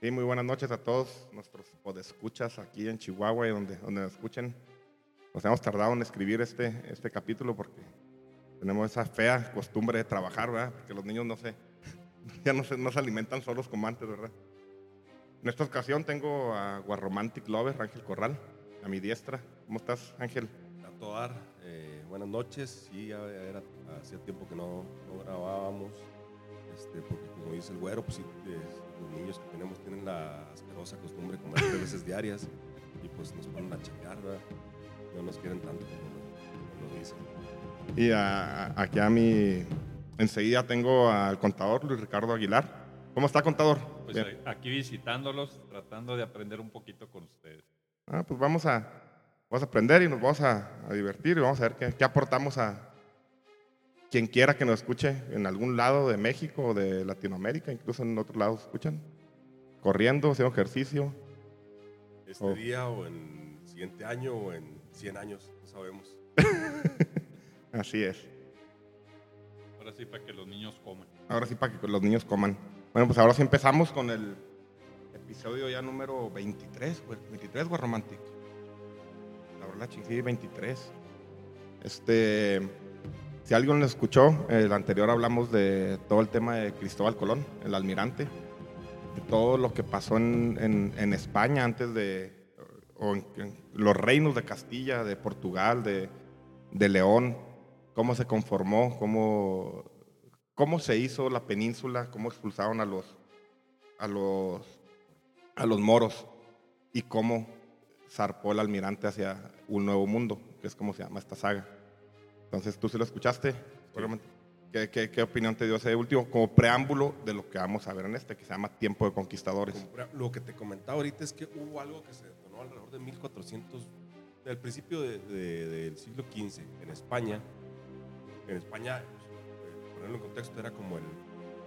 Sí, muy buenas noches a todos nuestros podescuchas aquí en Chihuahua y donde, donde nos escuchen. Nos hemos tardado en escribir este, este capítulo porque tenemos esa fea costumbre de trabajar, ¿verdad? Porque los niños no se, ya no se, no se alimentan solos como antes, ¿verdad? En esta ocasión tengo a Guarromantic Lover, Ángel Corral, a mi diestra. ¿Cómo estás, Ángel? A todo dar, eh, buenas noches. Sí, ya era, hacía tiempo que no, no grabábamos, este, porque como dice el güero, pues sí, eh, los niños que tenemos tienen la asquerosa costumbre de comer tres veces diarias y pues nos ponen a checar, ¿verdad? No nos quieren tanto como lo, dicen. Y a- a- aquí a mi... Enseguida tengo al contador Luis Ricardo Aguilar. ¿Cómo está, contador? Pues Bien. a- aquí visitándolos, tratando de aprender un poquito con ustedes. Ah, pues vamos a, vamos a aprender y nos vamos a, a divertir y vamos a ver qué, qué aportamos a quien quiera que nos escuche en algún lado de México o de Latinoamérica, incluso en otros lados escuchan. Corriendo, haciendo ejercicio. Este Oh. día o en el siguiente año o en 100 años, no sabemos. Así es. Ahora sí, para que los niños coman. Ahora sí, para que los niños coman. Bueno, pues ahora sí empezamos con el episodio ya número 23, güey. 23, güey, Romantic. La verdad, ching, sí, 23. Este, si alguien lo escuchó, el anterior hablamos de todo el tema de Cristóbal Colón, el almirante, de todo lo que pasó en, España antes de, los reinos de Castilla, de Portugal, de, de León, cómo se conformó, cómo cómo se hizo la península, cómo expulsaron a los, a los, a los moros y cómo zarpó el almirante hacia un nuevo mundo, que es como se llama esta saga. Entonces, ¿tú sí lo escuchaste? ¿Qué, qué, qué opinión te dio ese último? Como preámbulo de lo que vamos a ver en este, que se llama Tiempo de Conquistadores. Lo que te comentaba ahorita es que hubo algo que se detonó alrededor de 1400, del principio de- de- del siglo XV, en España. En España, pues, ponerlo en contexto, era como el,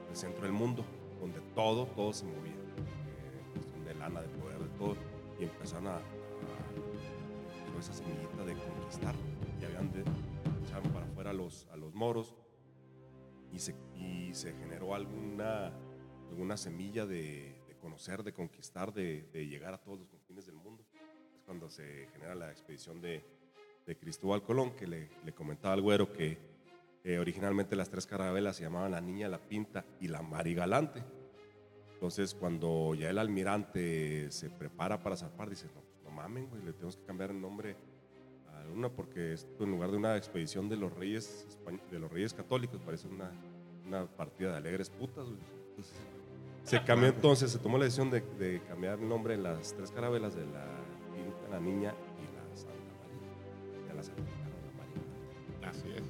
el centro del mundo, donde todo, todo se movía. Eh, cuestión de lana, de poder, de todo. Y empezaron a, a esa semillita de conquistar. Y habían de, echaron para afuera a los, a los moros. Y se, y se generó alguna alguna semilla de, de conocer, de conquistar, de, de llegar a todos los confines del mundo. Es cuando se genera la expedición de, de Cristóbal Colón, que le, le comentaba al güero que eh, originalmente las tres carabelas se llamaban la Niña, la Pinta y la Marigalante. Entonces, cuando ya el almirante se prepara para zarpar, dice, no, pues, no mamen, güey, le tenemos que cambiar el nombre a una porque esto en lugar de una expedición de los reyes, de los reyes católicos, parece una, una partida de alegres putas. Entonces, se cambió entonces, se tomó la decisión de, de cambiar el nombre en las tres carabelas de la, la Niña y la Santa María. Ya la santificaron la María. Así es.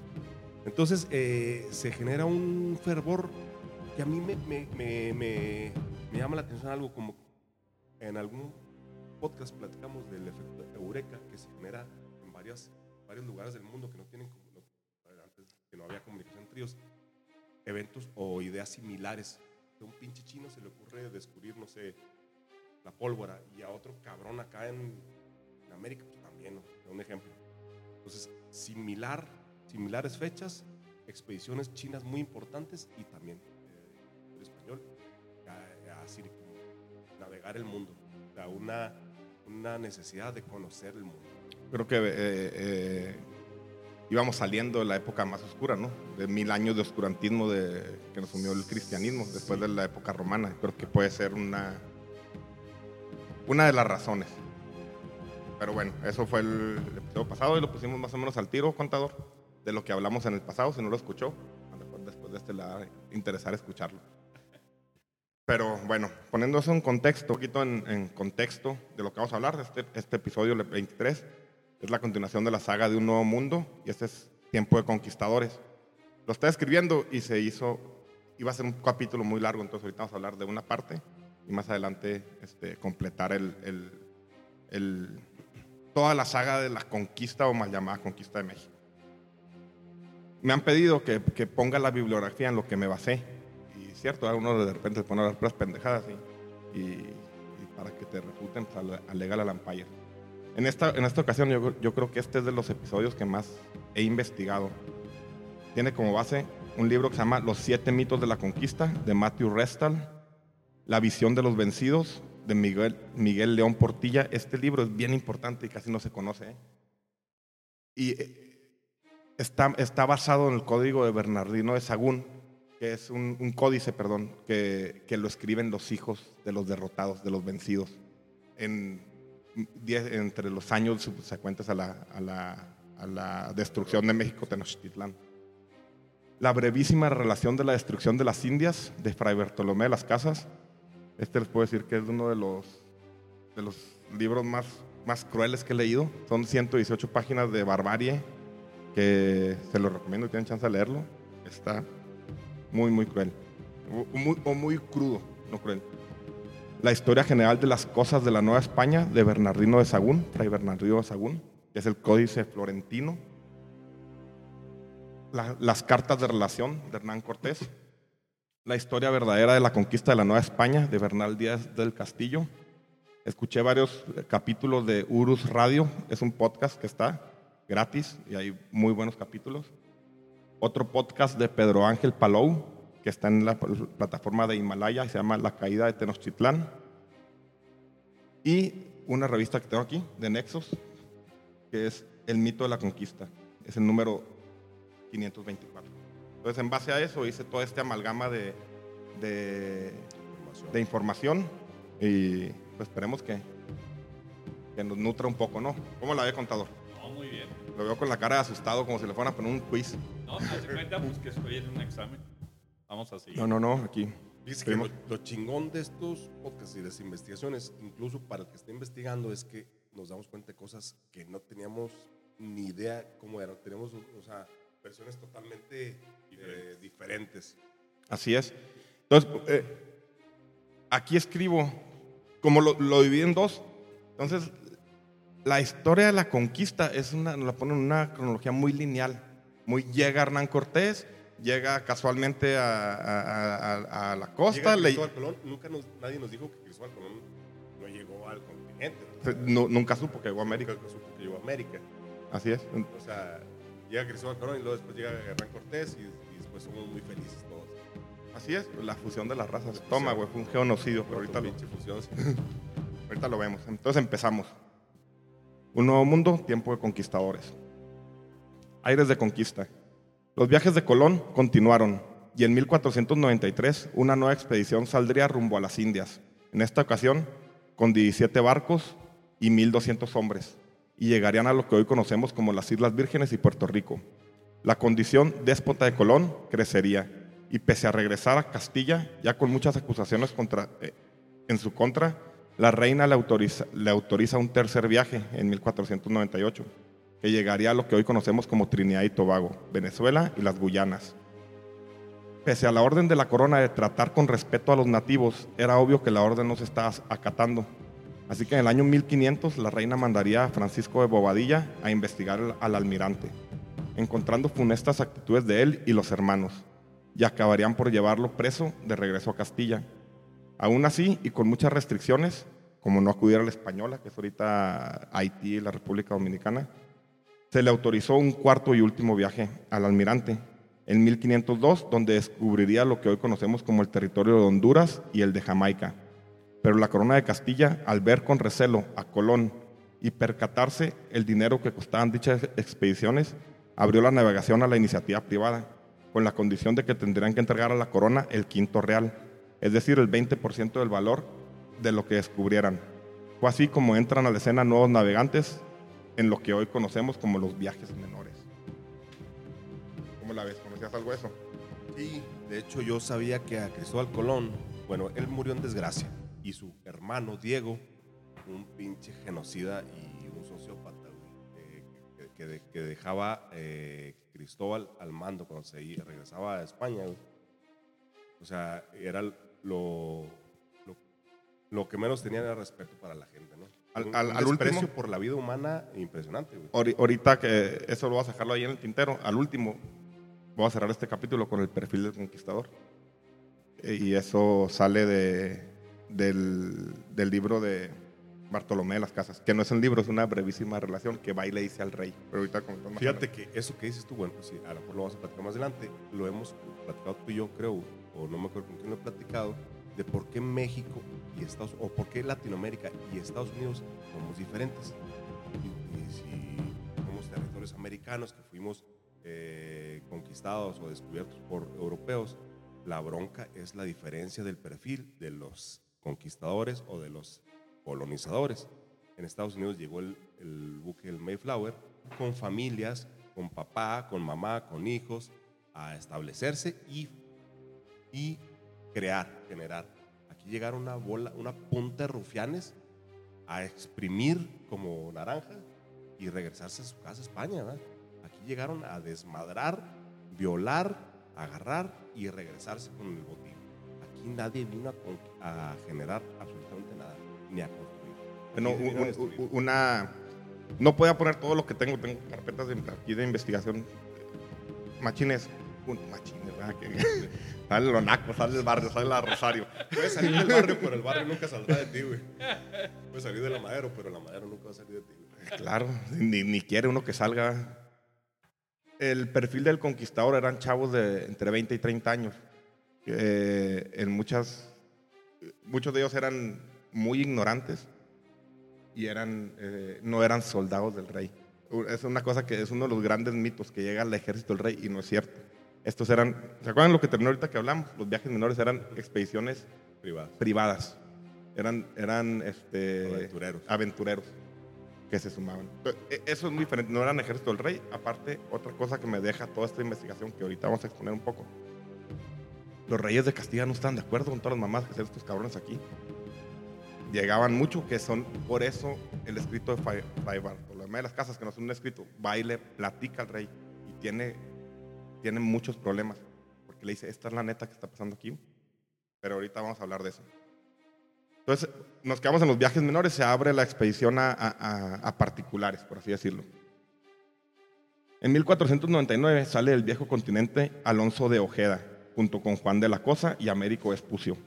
Entonces eh, se genera un fervor que a mí me, me- me- me- me llama la atención algo como en algún podcast platicamos del efecto eureka que se genera en varias, varios lugares del mundo que no tienen como- antes que no había comunicación entre eventos o ideas similares a un pinche chino se le ocurre descubrir no sé la pólvora y a otro cabrón acá en, América pues también ¿no? un ejemplo entonces similar similares fechas, expediciones chinas muy importantes y también eh, el español a, a circun- navegar el mundo, o una, una necesidad de conocer el mundo. Creo que eh, eh, íbamos saliendo de la época más oscura, ¿no? De mil años de oscurantismo de, que nos sumió el cristianismo después de la época romana. Creo que puede ser una, una de las razones. Pero bueno, eso fue el episodio pasado y lo pusimos más o menos al tiro, contador, de lo que hablamos en el pasado. Si no lo escuchó, después de este le va a interesar escucharlo. Pero bueno, poniendo eso en contexto, un poquito en, en contexto de lo que vamos a hablar, este, este episodio 23 es la continuación de la saga de Un Nuevo Mundo y este es Tiempo de Conquistadores. Lo estaba escribiendo y se hizo, iba a ser un capítulo muy largo, entonces ahorita vamos a hablar de una parte y más adelante este, completar el, el, el, toda la saga de la conquista o mal llamada conquista de México. Me han pedido que, que ponga la bibliografía en lo que me basé. Y cierto, a uno de repente se pone a puras pendejadas y, y, y para que te refuten, pues, alega la Lampire. En esta, en esta ocasión yo, yo, creo que este es de los episodios que más he investigado. Tiene como base un libro que se llama Los siete mitos de la conquista de Matthew Restal, La visión de los vencidos de Miguel, Miguel León Portilla. Este libro es bien importante y casi no se conoce. ¿eh? Y está, está basado en el código de Bernardino de Sagún, que es un, un códice, perdón, que, que lo escriben los hijos de los derrotados, de los vencidos. En, diez, entre los años subsecuentes a la, destrucción de México Tenochtitlán. La brevísima relación de la destrucción de las Indias de Fray Bartolomé de las Casas. Este les puedo decir que es uno de los, los libros más, crueles que he leído. Son 118 páginas de barbarie que se lo recomiendo, tienen chance de leerlo. Está muy, muy cruel. Muy, o muy crudo, no cruel. La historia general de las cosas de la Nueva España de Bernardino de Sagún, Fray Bernardino de Sagún, que es el Códice Florentino. La, las cartas de relación de Hernán Cortés. La historia verdadera de la conquista de la Nueva España de Bernal Díaz del Castillo. Escuché varios capítulos de Urus Radio, es un podcast que está gratis y hay muy buenos capítulos. Otro podcast de Pedro Ángel Palou, que está en la plataforma de Himalaya, se llama La Caída de Tenochtitlán. Y una revista que tengo aquí, de Nexos, que es El mito de la conquista. Es el número 524. Entonces, en base a eso, hice todo este amalgama de, de, de información y pues esperemos que, que nos nutra un poco, ¿no? ¿Cómo la ve, contador? No, muy bien. Lo veo con la cara de asustado, como si le fueran a poner un quiz. No, se cuenta pues, que estoy en un examen. Vamos así. No, no, no, aquí. Dice que lo, lo, chingón de estos podcasts y de las investigaciones, incluso para el que esté investigando, es que nos damos cuenta de cosas que no teníamos ni idea cómo eran. Tenemos, o sea, versiones totalmente eh, diferentes. Así es. Entonces, eh, aquí escribo, como lo, lo dividí en dos, entonces la historia de la conquista es una, nos la ponen en una cronología muy lineal. Muy llega Hernán Cortés, llega casualmente a, a, a, a la costa. Llega Cristóbal Colón, nunca nos, nadie nos dijo que Cristóbal Colón no llegó al continente. No, nunca supo que llegó a América. Nunca supo que llegó a América. Así es. O sea, llega Cristóbal Colón y luego después llega Hernán Cortés y, y, después somos muy felices todos. Así es, la fusión de las razas. Toma, güey, fue un genocidio, pero ahorita lo, fusión, sí. ahorita lo vemos. Entonces empezamos. Un nuevo mundo, tiempo de conquistadores. Aires de conquista. Los viajes de Colón continuaron y en 1493 una nueva expedición saldría rumbo a las Indias, en esta ocasión con 17 barcos y 1.200 hombres, y llegarían a lo que hoy conocemos como las Islas Vírgenes y Puerto Rico. La condición déspota de Colón crecería, y pese a regresar a Castilla, ya con muchas acusaciones eh, en su contra, la reina le autoriza, le autoriza un tercer viaje en 1498 que llegaría a lo que hoy conocemos como Trinidad y Tobago, Venezuela y las Guyanas. Pese a la orden de la corona de tratar con respeto a los nativos, era obvio que la orden no se estaba acatando. Así que en el año 1500 la reina mandaría a Francisco de Bobadilla a investigar al almirante, encontrando funestas actitudes de él y los hermanos, y acabarían por llevarlo preso de regreso a Castilla. Aún así, y con muchas restricciones, como no acudir a la española, que es ahorita Haití y la República Dominicana, se le autorizó un cuarto y último viaje al almirante en 1502, donde descubriría lo que hoy conocemos como el territorio de Honduras y el de Jamaica. Pero la corona de Castilla, al ver con recelo a Colón y percatarse el dinero que costaban dichas expediciones, abrió la navegación a la iniciativa privada, con la condición de que tendrían que entregar a la corona el quinto real, es decir, el 20% del valor de lo que descubrieran. Fue así como entran a la escena nuevos navegantes en lo que hoy conocemos como los viajes menores. ¿Cómo la ves? ¿Conocías algo de eso? Sí, de hecho yo sabía que a Cristóbal Colón, bueno, él murió en desgracia y su hermano Diego, un pinche genocida y un sociópata, eh, que, que que dejaba eh, Cristóbal al mando cuando se regresaba a España. O sea, era lo, lo, lo que menos tenían era respeto para la gente, ¿no? Al- Un- al- un al último- por la vida humana impresionante, güey. Ahori- Ahorita que eso lo voy a sacarlo ahí en el tintero, al último, voy a cerrar este capítulo con el perfil del conquistador. Eh, Y eso sale de, del, del libro de Bartolomé de las Casas, que no es un libro, es una brevísima relación que va y le dice al rey. Pero ahorita Fíjate que eso que dices tú, bueno, pues sí, a lo mejor lo vamos a platicar más adelante, lo hemos platicado tú y yo, creo, o no me acuerdo con quién lo he platicado, de por qué México y Estados o por qué Latinoamérica y Estados Unidos somos diferentes. Y, si somos territorios americanos que fuimos eh, conquistados o descubiertos por europeos, la bronca es la diferencia del perfil de los conquistadores o de los colonizadores. En Estados Unidos llegó el, buque el Mayflower con familias, con papá, con mamá, con hijos, a establecerse y crear, generar. Aquí llegaron una bola, una punta de rufianes a exprimir como naranja y regresarse a su casa, España. ¿verdad? Aquí llegaron a desmadrar, violar, agarrar y regresarse con el botín. Aquí nadie vino a, generar absolutamente nada, ni a construir. Bueno, a un- una... No podía poner todo lo que tengo, tengo carpetas de, aquí de investigación. Machines, un, machines, ¿verdad? Que, sale lo sale el barrio, sale la Rosario. Puedes salir del barrio, pero el barrio nunca saldrá de ti, güey. Puedes salir de la madera, pero la madera nunca va a salir de ti, güey. Claro, ni, ni quiere uno que salga. El perfil del conquistador eran chavos de entre 20 y 30 años. que, en muchas, muchos de ellos eran muy ignorantes y eran, eh, no eran soldados del rey. Es una cosa que es uno de los grandes mitos que llega al ejército del rey y no es cierto. Estos eran, ¿se acuerdan lo que terminó ahorita que hablamos? Los viajes menores eran expediciones privadas. Eran, eran este, Aventureros. aventureros que se sumaban. E- Eso es muy diferente. No eran ejército del rey. Aparte, otra cosa que me deja toda esta investigación que ahorita vamos a exponer un poco. Los reyes de Castilla no están de acuerdo con todas las mamás que hacen estos cabrones aquí. Llegaban mucho, que son por eso el escrito de Fray Bartolomé de las Casas, que no es un escrito, va y le platica al rey y tiene, tiene muchos problemas. Porque le dice, esta es la neta que está pasando aquí. Pero ahorita vamos a hablar de eso. Entonces, nos quedamos en los viajes menores, se abre la expedición a, a- a- particulares, por así decirlo. En 1499 sale del viejo continente Alonso de Ojeda, junto con Juan de la Cosa y Américo Vespucio.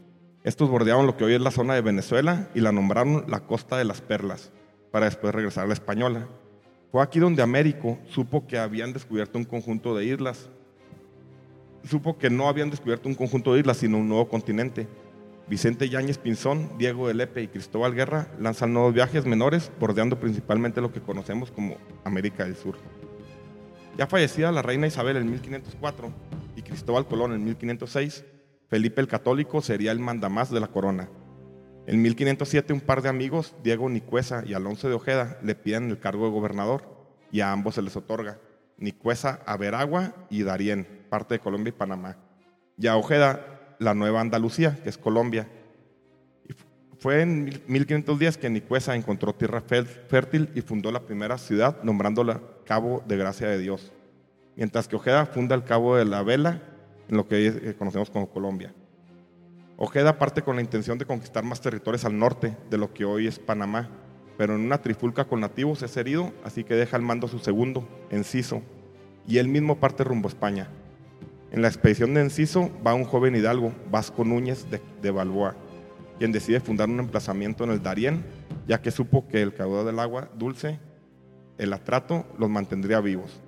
Estos bordeaban lo que hoy es la zona de Venezuela y la nombraron la Costa de las Perlas, para después regresar a la Española. Fue aquí donde Américo supo que habían descubierto un conjunto de islas. Supo que no habían descubierto un conjunto de islas, sino un nuevo continente. Vicente Yáñez Pinzón, Diego de Lepe y Cristóbal Guerra lanzan nuevos viajes menores, bordeando principalmente lo que conocemos como América del Sur. Ya fallecida la reina Isabel en 1504 y Cristóbal Colón en 1506, Felipe el Católico sería el mandamás de la corona. En 1507 un par de amigos, Diego Nicuesa y Alonso de Ojeda, le piden el cargo de gobernador y a ambos se les otorga. Nicuesa a Veragua y Darién, parte de Colombia y Panamá. Y a Ojeda la Nueva Andalucía, que es Colombia. Fue en mil- 1510 que Nicuesa encontró tierra fértil y fundó la primera ciudad nombrándola Cabo de Gracia de Dios. Mientras que Ojeda funda el Cabo de la Vela, en lo que eh, conocemos como Colombia. Ojeda parte con la intención de conquistar más territorios al norte de lo que hoy es Panamá, pero en una trifulca con nativos es herido, así que deja el mando a su segundo, Enciso, y él mismo parte rumbo a España. En la expedición de Enciso va un joven hidalgo, Vasco Núñez de, de Balboa, quien decide fundar un emplazamiento en el Darién, ya que supo que el caudal del agua dulce, el atrato, los mantendría vivos.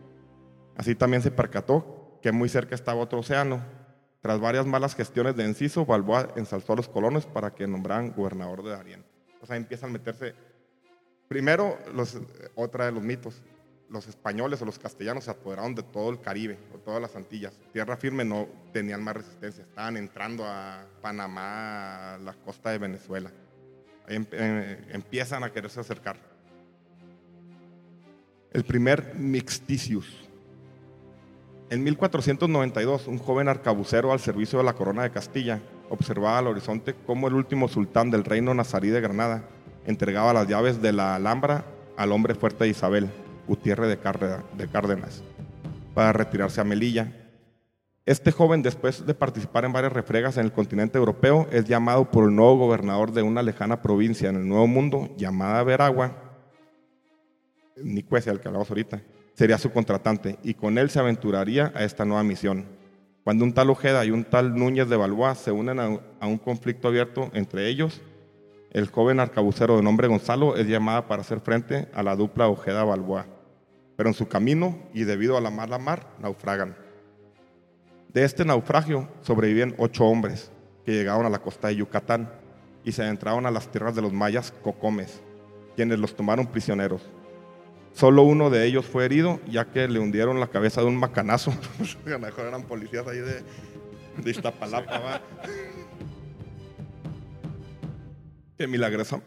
Así también se percató que muy cerca estaba otro océano, Tras varias malas gestiones de Enciso, Balboa ensalzó a los colonos para que nombraran gobernador de Darien. O sea, empiezan a meterse. Primero, los, otra de los mitos. Los españoles o los castellanos se apoderaron de todo el Caribe, o todas las Antillas. Tierra firme no tenían más resistencia. Estaban entrando a Panamá, a la costa de Venezuela. Em- eh, empiezan a quererse acercar. El primer Mixticius. En 1492, un joven arcabucero al servicio de la corona de Castilla observaba al horizonte cómo el último sultán del reino nazarí de Granada entregaba las llaves de la Alhambra al hombre fuerte de Isabel, Gutiérrez de, Cárde- de Cárdenas, para retirarse a Melilla. Este joven, después de participar en varias refregas en el continente europeo, es llamado por el nuevo gobernador de una lejana provincia en el Nuevo Mundo, llamada Veragua, Nicuecia, el que hablamos ahorita, sería su contratante y con él se aventuraría a esta nueva misión. Cuando un tal Ojeda y un tal Núñez de Balboa se unen a, un conflicto abierto entre ellos, el joven arcabucero de nombre Gonzalo es llamada para hacer frente a la dupla Ojeda-Balboa. Pero en su camino y debido a la mala mar, naufragan. De este naufragio sobreviven ocho hombres que llegaron a la costa de Yucatán y se adentraron a las tierras de los mayas cocomes, quienes los tomaron prisioneros. Solo uno de ellos fue herido, ya que le hundieron la cabeza de un macanazo. a lo mejor eran policías ahí de, de Iztapalapa, ¿va? Que milagrosa,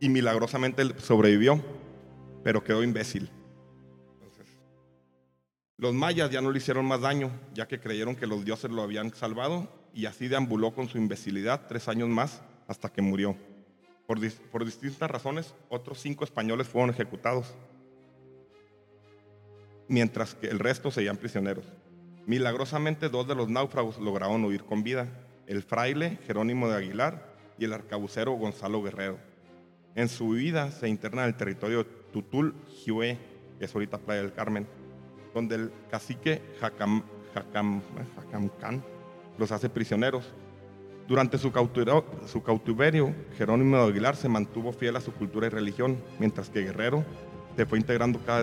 y milagrosamente sobrevivió, pero quedó imbécil. Los mayas ya no le hicieron más daño, ya que creyeron que los dioses lo habían salvado, y así deambuló con su imbecilidad tres años más hasta que murió. Por, dis- por distintas razones, otros cinco españoles fueron ejecutados mientras que el resto seguían prisioneros. Milagrosamente, dos de los náufragos lograron huir con vida, el fraile Jerónimo de Aguilar y el arcabucero Gonzalo Guerrero. En su huida se interna en el territorio de Tutul, Jiue, que es ahorita Playa del Carmen, donde el cacique Jacam, Jacam, Jacamcán los hace prisioneros. Durante su cautiverio, Jerónimo de Aguilar se mantuvo fiel a su cultura y religión, mientras que Guerrero se fue integrando cada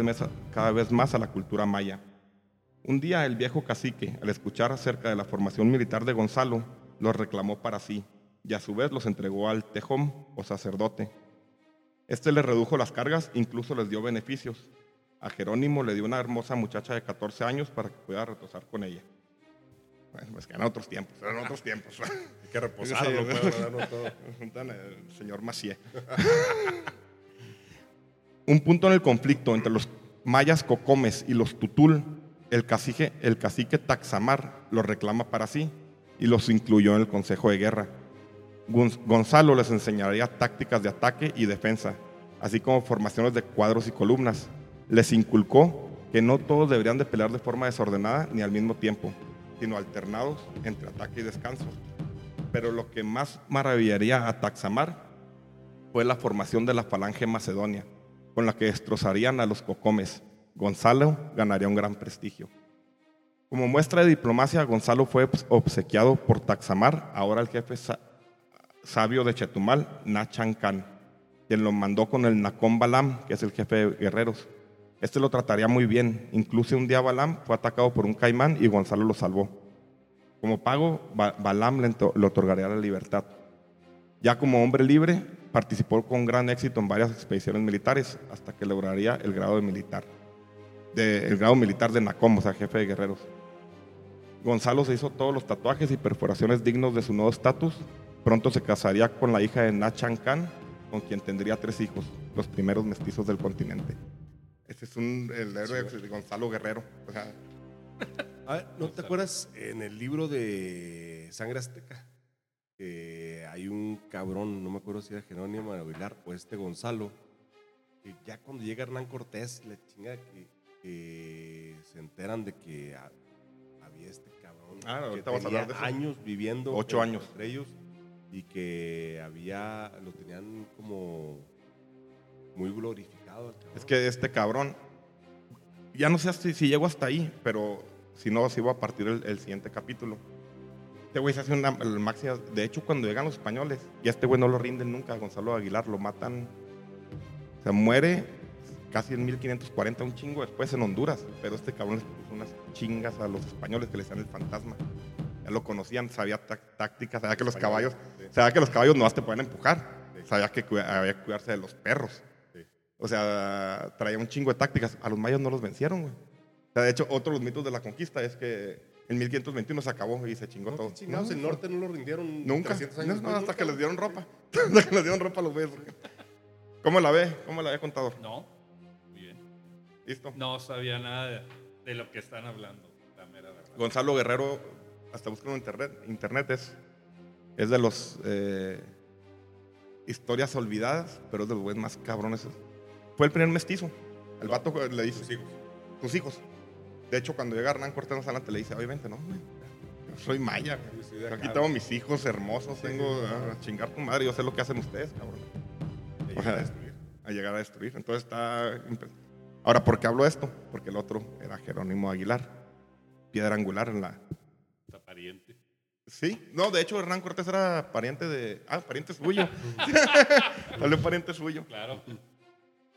vez, más, a la cultura maya. Un día el viejo cacique, al escuchar acerca de la formación militar de Gonzalo, los reclamó para sí y a su vez los entregó al tejón o sacerdote. Este le redujo las cargas, incluso les dio beneficios. A Jerónimo le dio una hermosa muchacha de 14 años para que pudiera retosar con ella. Bueno, pues que eran otros tiempos, eran otros tiempos. Hay que reposarlo, el señor Macié. Un punto en el conflicto entre los mayas cocomes y los tutul, el cacique, el cacique Taxamar los reclama para sí y los incluyó en el Consejo de Guerra. Gon- Gonzalo les enseñaría tácticas de ataque y defensa, así como formaciones de cuadros y columnas. Les inculcó que no todos deberían de pelear de forma desordenada ni al mismo tiempo, sino alternados entre ataque y descanso. Pero lo que más maravillaría a Taxamar fue la formación de la falange macedonia, con la que destrozarían a los cocomes. Gonzalo ganaría un gran prestigio. Como muestra de diplomacia, Gonzalo fue obsequiado por Taxamar, ahora el jefe sa- sabio de Chetumal, Nachan Khan, quien lo mandó con el Nacón Balam, que es el jefe de guerreros. Este lo trataría muy bien. Incluso un día Balam fue atacado por un caimán y Gonzalo lo salvó. Como pago, Ba- Balam le, ento- le otorgaría la libertad. Ya como hombre libre, participó con gran éxito en varias expediciones militares hasta que lograría el grado de militar. De- el grado militar de Nacom, o sea, jefe de guerreros. Gonzalo se hizo todos los tatuajes y perforaciones dignos de su nuevo estatus. Pronto se casaría con la hija de Nachan Khan, con quien tendría tres hijos, los primeros mestizos del continente. Este es un, el héroe de Gonzalo Guerrero. O sea, A ver, ¿no te acuerdas en el libro de Sangre Azteca? Que hay un cabrón, no me acuerdo si era Jerónimo de Aguilar o este Gonzalo, que ya cuando llega Hernán Cortés, le chinga que, que se enteran de que ha- había este cabrón Ah, que tenía hablar de eso. años viviendo Ocho entre años. ellos y que había, lo tenían como muy glorificado. Es que este cabrón, ya no sé si, si llego hasta ahí, pero si no, si voy a partir el, el siguiente capítulo. Este güey se hace una máxima. De hecho, cuando llegan los españoles, y a este güey no lo rinden nunca, Gonzalo Aguilar, lo matan. Se muere casi en 1540, un chingo después en Honduras. Pero este cabrón les puso unas chingas a los españoles que le decían el fantasma. Ya lo conocían, sabía tá- tácticas, sabía que los caballos, sabía que los caballos no te pueden empujar. Sabía que había que cuidarse de los perros. O sea, traía un chingo de tácticas. A los mayas no los vencieron, güey. O sea, de hecho, otro de los mitos de la conquista es que en 1521 se acabó y se chingó No, todo. chingados, No, el norte no lo rindieron Nunca. 300 No, años no, hasta nunca. que les dieron ropa. hasta que les dieron ropa a los güeyes. ¿Cómo la ve? ¿Cómo la ve, contador? No, muy bien. ¿Listo? No sabía nada de, de lo que están hablando, la mera verdad. Gonzalo Guerrero, hasta buscando en internet, internet es, es de los eh, historias olvidadas, pero es de los güeyes más cabrones. Fue el primer mestizo. El vato le dice, Sus hijos. tus hijos. De hecho, cuando llega Hernán Cortés más adelante, le dice, oye, vente, no, güey, yo soy maya. güey. Aquí tengo mis hijos hermosos, tengo a chingar tu madre, yo sé lo que hacen ustedes, cabrón. de llegar a destruir. A llegar a destruir. Entonces está... Ahora, ¿por qué hablo esto? Porque el otro era Jerónimo Aguilar, piedra angular en la, Está pariente. Sí, no, de hecho Hernán Cortés era pariente de. Ah, pariente suyo. Hablé pariente suyo. Claro.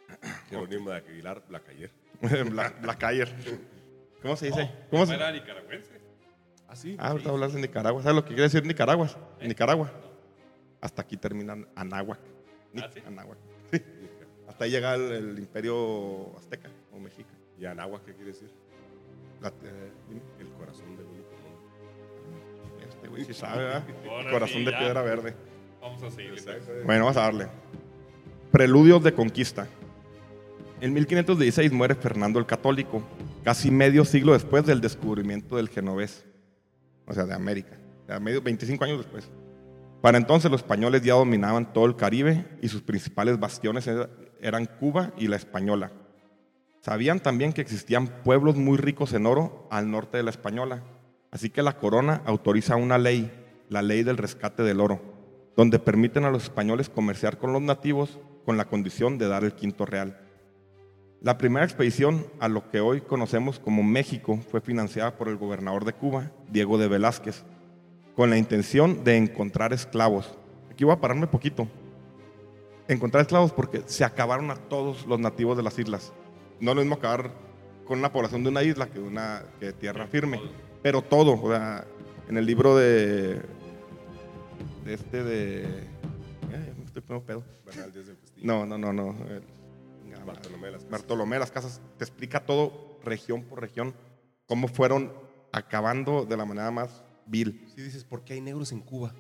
Jerónimo de Aguilar, Blacayer. Black, Blackayer. ¿Cómo se dice? ¿Cómo se era nicaragüense. Ah, sí. Ah, ahorita hablas de Nicaragua. ¿Sabes lo que quiere decir Nicaragua? Nicaragua. Hasta aquí termina Anáhuac. Ni- ¿Ah, sí? Anáhuac. Sí. Hasta ahí llega el, el imperio azteca o mexica. ¿Y Anáhuac qué quiere decir? La- eh. El corazón del único mundo. este güey sí sabe, ¿verdad? Ahora Corazón sí, de piedra verde. Vamos a seguirle. pues. Bueno, vamos a darle. Preludios de conquista. En 1516 muere Fernando el Católico, casi medio siglo después del descubrimiento del genovés, o sea, de América, o sea, medio, 25 años después. Para entonces los españoles ya dominaban todo el Caribe y sus principales bastiones era- eran Cuba y la Española. Sabían también que existían pueblos muy ricos en oro al norte de la Española, así que la corona autoriza una ley, la ley del rescate del oro, donde permiten a los españoles comerciar con los nativos con la condición de dar el quinto real. La primera expedición a lo que hoy conocemos como México fue financiada por el gobernador de Cuba, Diego de Velázquez, con la intención de encontrar esclavos. Aquí voy a pararme poquito. Encontrar esclavos porque se acabaron a todos los nativos de las islas. No es lo mismo acabar con una población de una isla que de una que de tierra firme. Pero todo, o sea, en el libro de, de este de... eh, me estoy poniendo pedo. No, no, no, no. Bartolomé de las Casas. Bartolomé de las Casas te explica todo región por región cómo fueron acabando de la manera más vil. Sí dices, ¿por qué hay negros en Cuba?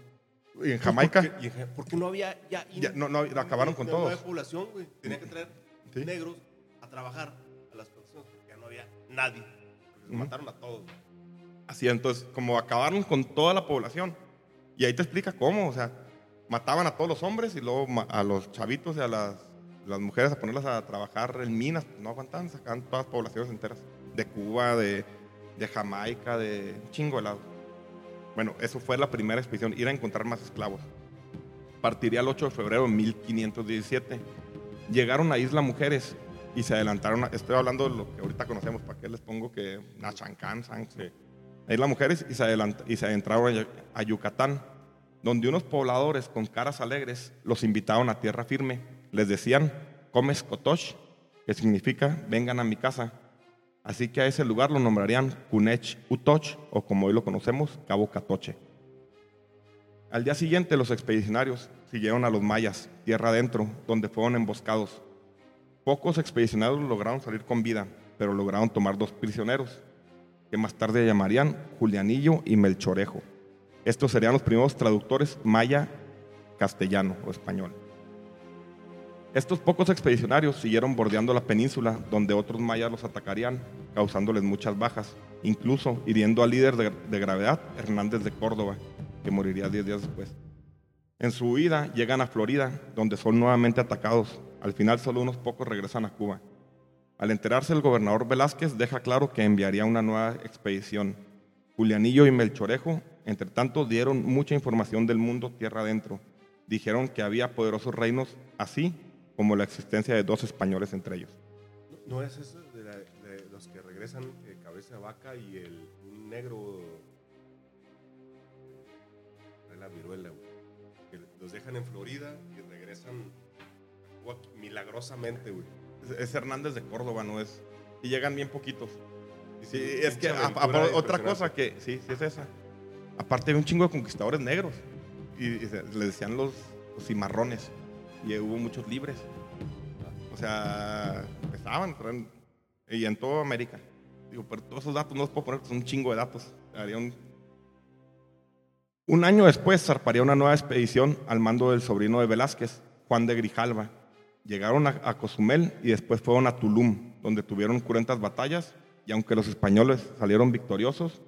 Y en Jamaica, ¿Por qué, y en no había ya... Ya, no, no, acabaron con no, todos. No había población, güey. Tenía que traer Sí. negros a trabajar a las personas porque ya no había nadie. Porque mataron a todos. así entonces, como acabaron con toda la población. Y ahí te explica cómo, o sea, mataban a todos los hombres y luego a los chavitos y a las, las mujeres a ponerlas a trabajar en minas, no aguantaban, sacaban todas las poblaciones enteras. De Cuba, de, de Jamaica, de chingo de lados. Bueno, eso fue la primera expedición, ir a encontrar más esclavos. Partiría el 8 de febrero de 1517. Llegaron a Isla Mujeres y se adelantaron. a- estoy hablando de lo que ahorita conocemos, ¿para qué les pongo que Nachancán, Sí. a Isla Mujeres y se, adelant- y se adentraron a Yucatán, donde unos pobladores con caras alegres los invitaron a tierra firme. Les decían, comes cotoch, que significa vengan a mi casa. Así que a ese lugar lo nombrarían Cunech Utoch, o como hoy lo conocemos, Cabo Catoche. Al día siguiente, los expedicionarios siguieron a los mayas, tierra adentro, donde fueron emboscados. Pocos expedicionarios lograron salir con vida, pero lograron tomar dos prisioneros, que más tarde llamarían Julianillo y Melchorejo. Estos serían los primeros traductores maya-castellano o español. Estos pocos expedicionarios siguieron bordeando la península, donde otros mayas los atacarían, causándoles muchas bajas, incluso hiriendo al líder de, gravedad, Hernández de Córdoba, que moriría 10 días después. En su huida llegan a Florida, donde son nuevamente atacados. Al final solo unos pocos regresan a Cuba. Al enterarse el gobernador Velázquez deja claro que enviaría una nueva expedición. Julianillo y Melchorejo, entre tanto, dieron mucha información del mundo tierra adentro. Dijeron que había poderosos reinos, así como la existencia de dos españoles entre ellos. ¿No es eso de, la- de los que regresan eh, cabeza de vaca y el un negro de la viruela, güey? Que los dejan en Florida y regresan milagrosamente, güey. Es, es Hernández de Córdoba, no es. Y llegan bien poquitos. Sí, Sí, es que a- a- otra cosa que, sí, sí es esa. Aparte había un chingo de conquistadores negros. Y, y se- le decían los, los cimarrones. Y hubo muchos libres. O sea, empezaban. Y en toda América. Digo, pero todos esos datos no los puedo poner, son un chingo de datos. Un año después zarparía una nueva expedición al mando del sobrino de Velázquez, Juan de Grijalva. Llegaron a, a Cozumel y después fueron a Tulum, donde tuvieron cruentas batallas y aunque los españoles salieron victoriosos,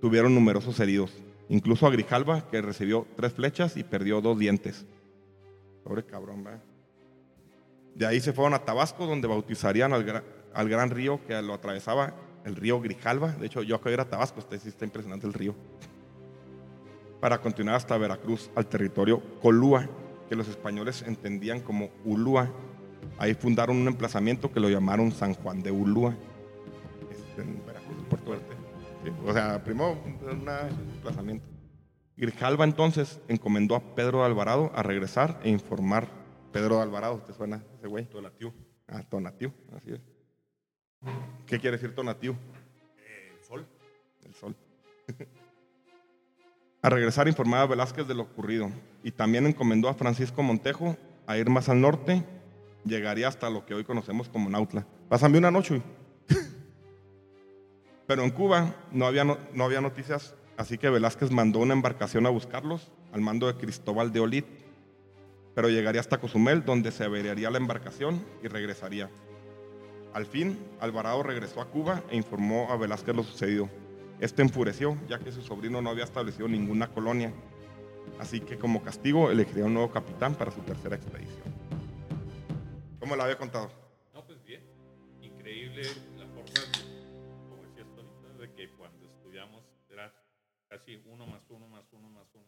tuvieron numerosos heridos. Incluso a Grijalva, que recibió tres flechas y perdió dos dientes. Pobre cabrón, ¿verdad? De ahí se fueron a Tabasco, donde bautizarían al, gra- al gran río que lo atravesaba, el río Grijalva. De hecho, yo acabo de ir a Tabasco, este sí está impresionante el río. Para continuar hasta Veracruz, al territorio Colúa, que los españoles entendían como Ulúa. Ahí fundaron un emplazamiento que lo llamaron San Juan de Ulúa. Este, en Veracruz, Puerto Verde. O sea, primero un emplazamiento. Grijalva entonces encomendó a Pedro de Alvarado a regresar e informar. Pedro de Alvarado, ¿te suena ese güey? Tonatiu. Ah, Tonatiu, así es. ¿Qué quiere decir Tonatiu? El sol. El sol. a regresar informaba a Velázquez de lo ocurrido y también encomendó a Francisco Montejo a ir más al norte. Llegaría hasta lo que hoy conocemos como Nautla. Pásame una noche. güey. Pero en Cuba no había, no, no había noticias, así que Velázquez mandó una embarcación a buscarlos al mando de Cristóbal de Olid. Pero llegaría hasta Cozumel, donde se averiaría la embarcación y regresaría. Al fin, Alvarado regresó a Cuba e informó a Velázquez lo sucedido. Este enfureció, ya que su sobrino no había establecido ninguna colonia. Así que como castigo elegiría un nuevo capitán para su tercera expedición. ¿Cómo la había contado? No, pues bien. Increíble casi uno más uno más uno más uno.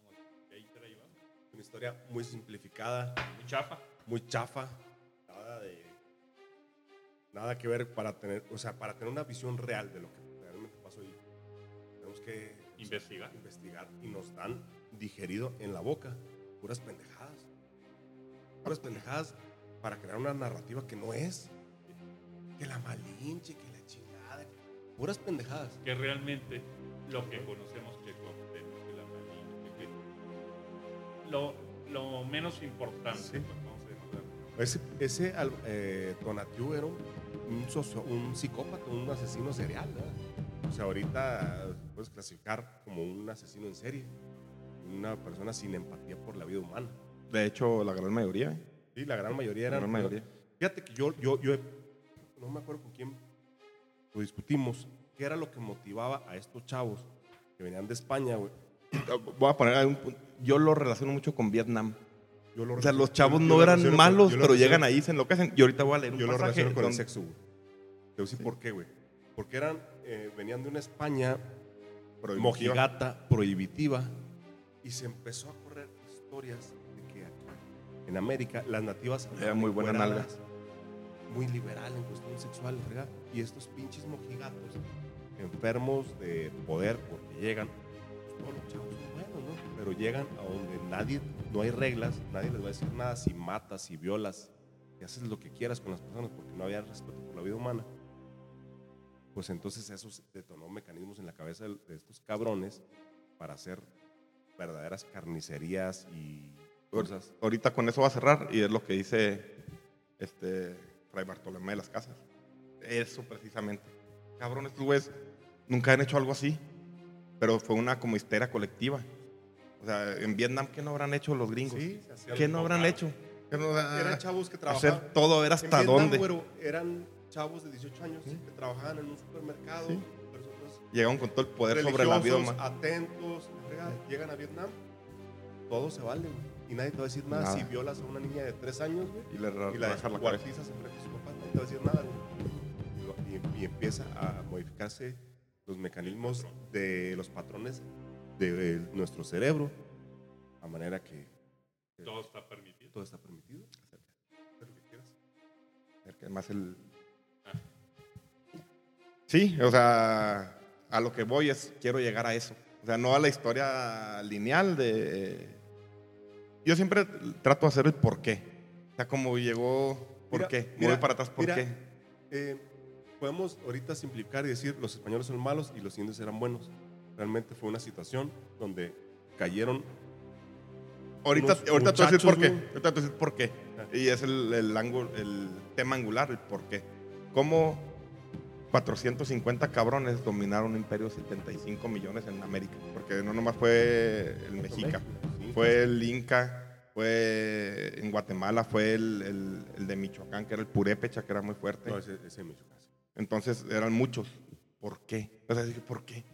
Y ahí te la llevamos. Una historia muy simplificada, Muy chafa. muy chafa. Nada de. Nada que ver para tener, o sea, para tener una visión real de lo que realmente pasó ahí. Tenemos que sea, Investigar. investigar y nos dan digerido en la boca puras pendejadas. Puras pendejadas para crear una narrativa que no es. Que la malinche, que la chingada. Puras pendejadas. Que realmente lo que conocemos lo, lo menos importante. Sí. pues. Ese, ese eh, Tonatiuh era un, un socio- un psicópata, un asesino serial. ¿verdad? O sea, ahorita puedes clasificar como un asesino en serie. Una persona sin empatía por la vida humana. De hecho, la gran mayoría. ¿eh? Sí, la gran mayoría La eran. gran mayoría. Fíjate que yo, yo, yo, he- no me acuerdo con quién lo discutimos, qué era lo que motivaba a estos chavos que venían de España, güey. Voy a poner ahí un punto. Yo lo relaciono mucho con Vietnam. Yo lo O sea, los chavos yo- no lo eran relaciono malos, lo pero relaciono- llegan ahí se enloquecen. Y ahorita voy a leer un Yo lo pasaje relaciono con el sexo, güey. Te voy a decir Sí. por qué, güey. Porque eran, eh, venían de una España Prohibitiva. mojigata, prohibitiva, y se empezó a correr historias de que aquí, en América las nativas Era muy buena encueradas, muy liberal en cuestión sexual, ¿verdad? y estos pinches mojigatos enfermos de poder porque llegan, pues, todos los chavos Pero llegan a donde nadie, no hay reglas, nadie les va a decir nada si matas, si violas, si haces lo que quieras con las personas porque no había respeto por la vida humana pues entonces eso detonó mecanismos en la cabeza de estos cabrones para hacer verdaderas carnicerías y cosas. Ahorita con eso va a cerrar y es lo que dice este Fray Bartolomé de las Casas. Eso precisamente. Cabrón, estos güeyes nunca han hecho algo así, pero fue una como histeria colectiva. O sea, en Vietnam, ¿qué no habrán hecho los gringos? Sí, ¿Qué no habrán hecho? ¿Qué no- Eran chavos que trabajaban. hacer todo, a ver en hasta Vietnam, dónde. güero, eran chavos de 18 años Sí. que trabajaban en un supermercado, Sí. Llegaron con todo el poder sobre la vida humana. atentos, llegan a Vietnam, todo se vale, güey. Y nadie te va a decir nada, Nada. si violas a una niña de 3 años, güey. Y le y la descuartizas enfrente de su papá, nadie te va a decir nada, güey. Y Y, y empieza a modificarse los mecanismos de los patrones de nuestro cerebro, a manera que Todo está permitido. todo está permitido. El más el... Sí, o sea, a lo que voy es, quiero llegar a eso. O sea, no a la historia lineal de... Yo siempre trato de hacer el por qué. O sea, como llegó, ¿por Mira, qué? Mira, voy para atrás, ¿por mira, qué? eh, podemos ahorita simplificar y decir los españoles son malos y los indios eran buenos. Realmente fue una situación donde cayeron Ahorita, ahorita te voy a decir por qué. Ahorita te voy a decir por qué. Y es el, el, ángulo- el tema angular, el por qué. Cómo 450 cabrones dominaron un imperio de 75 millones en América. Porque no nomás fue el Mexica. Fue el Inca, fue en Guatemala, fue el, el- el de Michoacán, que era el Purépecha, que era muy fuerte. No, ese, ese Michoacán. Entonces eran muchos. ¿Por qué? O sea, dije, ¿por qué?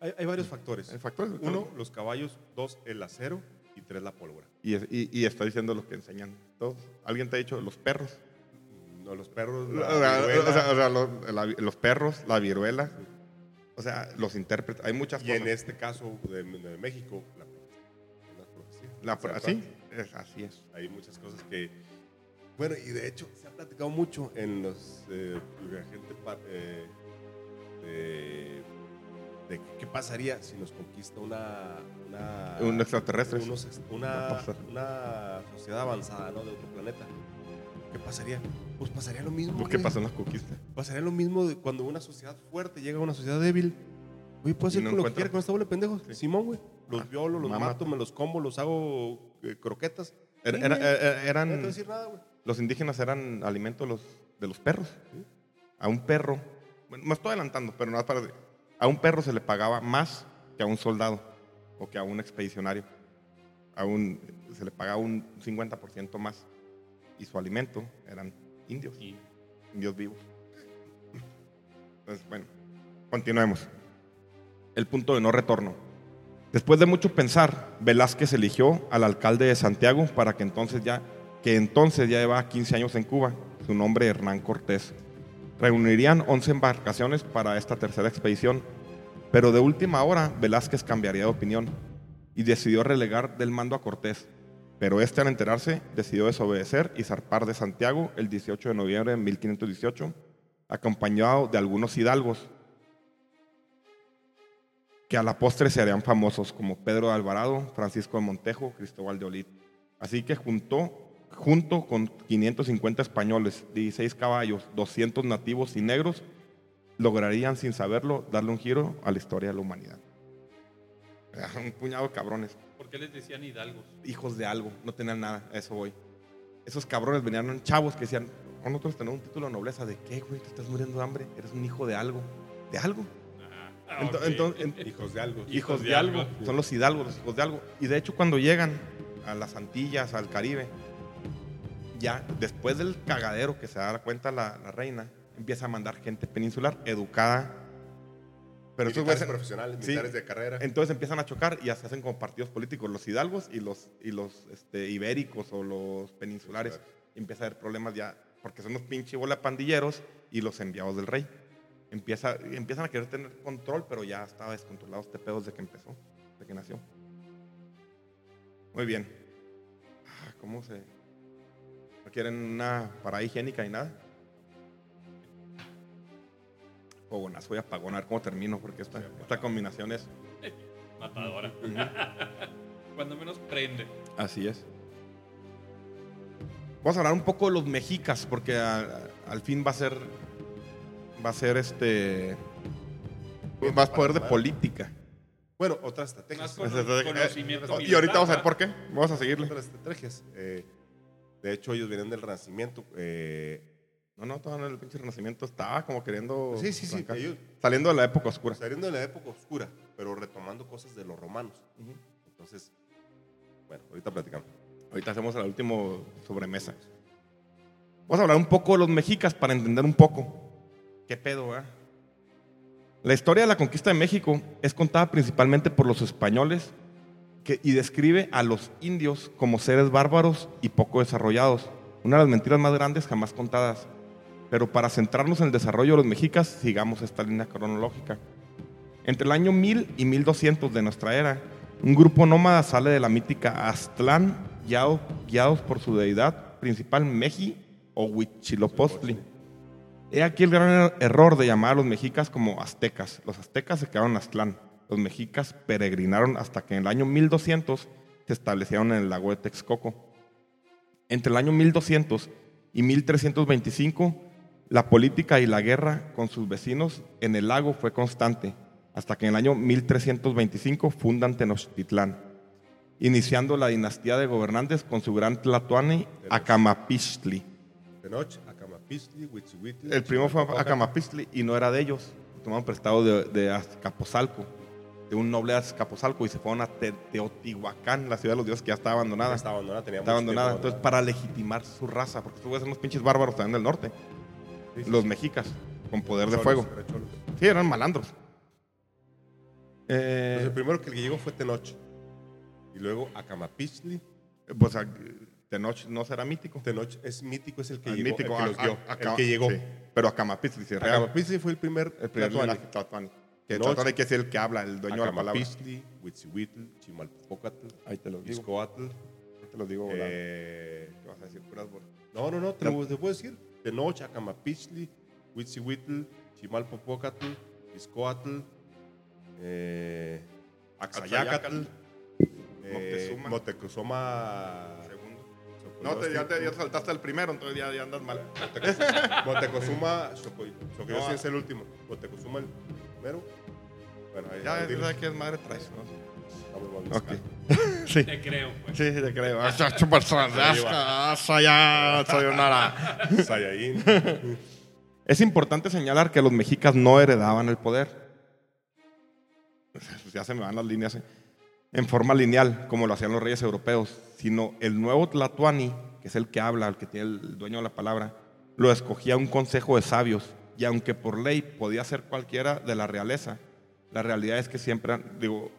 Hay, hay varios factores. El factor es- Uno, los caballos. Dos, el acero. Y tres, la pólvora. Y, es- y, y está diciendo lo que enseñan todos. ¿Alguien te ha dicho los perros? No, los perros. O la sea, viruela, o sea, o sea, los, la- los perros, la viruela, o sea, los intérpretes, hay muchas y cosas. en este caso de, de México, la, la profecía. La- ¿Se así, acuerdan? es, así es. Hay muchas cosas que. Bueno, y de hecho se ha platicado mucho en los. Eh, la gente. eh, de, de qué pasaría si nos conquista una. Una, Un extraterrestre. unos una, una sociedad avanzada, ¿no? De otro planeta. ¿Qué pasaría? Pues pasaría lo mismo. ¿Qué güey. pasó en las conquistas? Pasaría lo mismo de cuando una sociedad fuerte llega a una sociedad débil. Oye, puedo hacer no con lo que quiera con esta bola de pendejos. Sí. Simón, güey. Los Ah, violo, los mato, me los como, los hago eh, croquetas. Era- Sí, era- No voy a eran, decir nada, güey. los indígenas eran alimento de los, de los perros. A un perro, bueno, me estoy adelantando, pero nada para... A un perro se le pagaba más que a un soldado o que a un expedicionario. A un, se le pagaba un 50% más. Y su alimento eran indios. Y Dios vivos. Entonces, bueno, continuemos. El punto de no retorno. Después de mucho pensar, Velázquez eligió al alcalde de Santiago para que entonces ya, que entonces ya llevaba 15 años en Cuba, su nombre Hernán Cortés. Reunirían 11 embarcaciones para esta tercera expedición, pero de última hora Velázquez cambiaría de opinión y decidió relegar del mando a Cortés. Pero este al enterarse decidió desobedecer y zarpar de Santiago el 18 de noviembre de 1518, acompañado de algunos hidalgos que a la postre se harían famosos como Pedro de Alvarado, Francisco de Montejo, Cristóbal de Olid. Así que juntó, junto con 550 españoles, 16 caballos, 200 nativos y negros, lograrían sin saberlo darle un giro a la historia de la humanidad. Un puñado de cabrones ¿Por qué les decían hidalgos? hijos de algo, no tenían nada, a eso voy. Esos cabrones venían chavos que decían, "Oh, nosotros tenemos un título de nobleza, ¿de qué, güey? Te estás muriendo de hambre, eres un hijo de algo. ¿De algo? Ah, Ento- ok. entonces, en- Hijos de algo. hijos de algo, son los hidalgos, los hijos de algo. Y de hecho cuando llegan a las Antillas, al Caribe, ya después del cagadero que se da cuenta la, la reina, empieza a mandar gente peninsular, educada. Pero militares güeyes- profesionales, Sí. militares de carrera. entonces empiezan a chocar y se hacen como partidos políticos, los hidalgos y los, y los este, ibéricos o los peninsulares. Empieza a haber problemas ya, porque son los pinche bola pandilleros y los enviados del rey. Empieza, empiezan a querer tener control, pero ya estaba descontrolado este pedo desde que empezó, desde que nació. Muy bien. Ah, ¿Cómo se...? ¿No quieren una parada higiénica y nada? Fogonazo y apagón, a ver cómo termino, porque esta, esta combinación es... Matadora. Cuando menos prende. Así es. Vamos a hablar un poco de los mexicas, porque a- al fin va a ser. Va a ser este. Va a poder de política. Bueno, otras estrategias. Más con- eh, Y ahorita vamos a ver por qué. Vamos a seguirle. Otras estrategias. Eh, de hecho, ellos vienen del Renacimiento. eh, No, no, todavía en el pinche renacimiento estaba como queriendo. sí, sí, sí. Ellos Saliendo de la época oscura. saliendo de la época oscura, pero retomando cosas de los romanos. Entonces, bueno, ahorita platicamos. Ahorita hacemos el último sobremesa. Vamos a hablar un poco de los mexicas para entender un poco. ¿Qué pedo, eh? La historia de la conquista de México es contada principalmente por los españoles y describe a los indios como seres bárbaros y poco desarrollados. Una de las mentiras más grandes jamás contadas. Pero para centrarnos en el desarrollo de los mexicas, sigamos esta línea cronológica. Entre el año 1000 y 1200 de nuestra era, un grupo nómada sale de la mítica Aztlán, guiado- guiados por su deidad principal Meji o Huitzilopochtli. He aquí el gran er- error de llamar a los mexicas como aztecas. Los aztecas se quedaron en Aztlán. Los mexicas peregrinaron hasta que en el año 1200 se establecieron en el lago de Texcoco. Entre el año 1200 y 1325, la política y la guerra con sus vecinos en el lago fue constante, hasta que en el año 1325 fundan Tenochtitlán, iniciando la dinastía de gobernantes con su gran tlatoani Acamapistli. Tenoch, Acamapistli, Huitzihuitl. El primo fue. Acamapistli y no era de ellos. Tomaron prestado de, de Azcapotzalco, de un noble de Azcapotzalco y se fueron a Te- Teotihuacán, la ciudad de los dioses que ya estaba abandonada. Está abandonada, tenía mucho abandonada. Entonces, para legitimar su raza, porque tú ves unos pinches bárbaros también del norte, Sí, sí, los sí. mexicas, con poder de fuego. Sí, eran malandros. Eh, Entonces, el primero que llegó fue Tenoch. Y luego Acamapistli. pues a- Tenoch no será mítico. Tenoch es mítico, es el que Ah, llegó. mítico, el que a- los guió, a- el acá- que llegó. sí, pero Acamapistli, sí, real. Acamapistli fue el primer, El primer Tlatoani. Que Tenoch. Tlatoani que es el que habla, el dueño de la palabra. Acamapistli, Huitzihuitl, Chimalpocatl, Ahí te lo digo. Izcoatl. Te lo digo. eh, ¿Qué vas a decir? Puras no, no, no, te lo te puedo decir. Tenoch, Acamapistli, Huitzihuitl, Chimalpopocatl, Izcoatl, eh, Axayacatl, eh, Moctezuma. Motecuzoma. Segundo. No, te, ya, te, ya te saltaste el primero, entonces ya, ya andas mal. Motecuzuma, Xocoyotzin No, es el último. Motecuzuma el primero. Bueno, ahí, Ya, ahí sabes qué madre traes. ¿no? Sí. Te creo, pues. Sí, sí, te creo. Es importante señalar que los mexicas no heredaban el poder. Ya se me van las líneas. ¿eh? En forma lineal, como lo hacían los reyes europeos, sino el nuevo Tlatuani, que es el que habla, el que tiene el dueño de la palabra, lo escogía un consejo de sabios. Y aunque por ley podía ser cualquiera de la realeza, la realidad es que siempre, digo,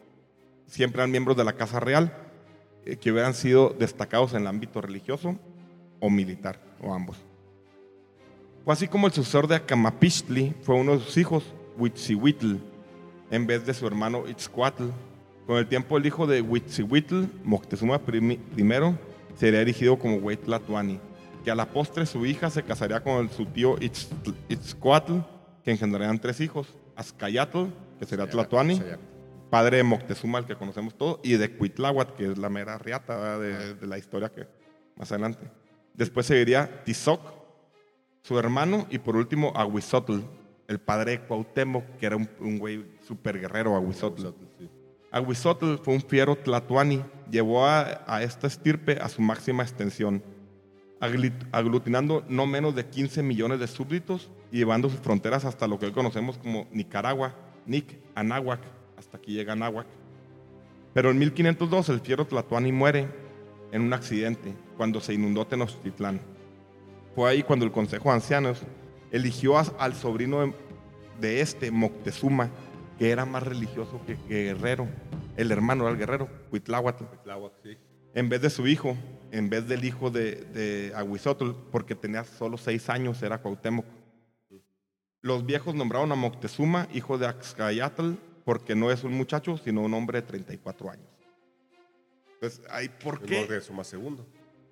siempre eran miembros de la casa real eh, que hubieran sido destacados en el ámbito religioso o militar, o ambos. Fue así como el sucesor de Acamapistli fue uno de sus hijos, Huitzihuitl, en vez de su hermano Itzcuatl. Con el tiempo, el hijo de Huitzihuitl, Moctezuma I, sería erigido como Huitlatuani, que a la postre su hija se casaría con el- su tío Itz- Itzcuatl, que engendrarían tres hijos, Azcayatl, que sería Tlatuani, padre de Moctezuma, el que conocemos todo, y de Cuitláhuac, que es la mera riata ¿verdad? de, de la historia que más adelante. Después seguiría Tizoc, su hermano, y por último Aguizotl, el padre de Cuauhtémoc, que era un, un güey súper guerrero, Aguizotl. Aguizotl fue un fiero tlatoani, llevó a, a esta estirpe a su máxima extensión, aglutinando no menos de 15 millones de súbditos y llevando sus fronteras hasta lo que hoy conocemos como Nicaragua, Nic, Anáhuac, hasta aquí llega Anáhuac. Pero en 1502 el fiero tlatoani muere en un accidente cuando se inundó Tenochtitlán. Fue ahí cuando el Consejo de Ancianos eligió al sobrino de, este, Moctezuma, que era más religioso que, guerrero. El hermano era el guerrero, Huitláhuatl. En vez de su hijo, en vez del hijo de, de Aguizotl, porque tenía solo seis años, era Cuauhtémoc. Los viejos nombraron a Moctezuma, hijo de Axcayatl, porque no es un muchacho, sino un hombre de 34 años. Entonces, ahí, ¿por qué? Moctezuma segundo.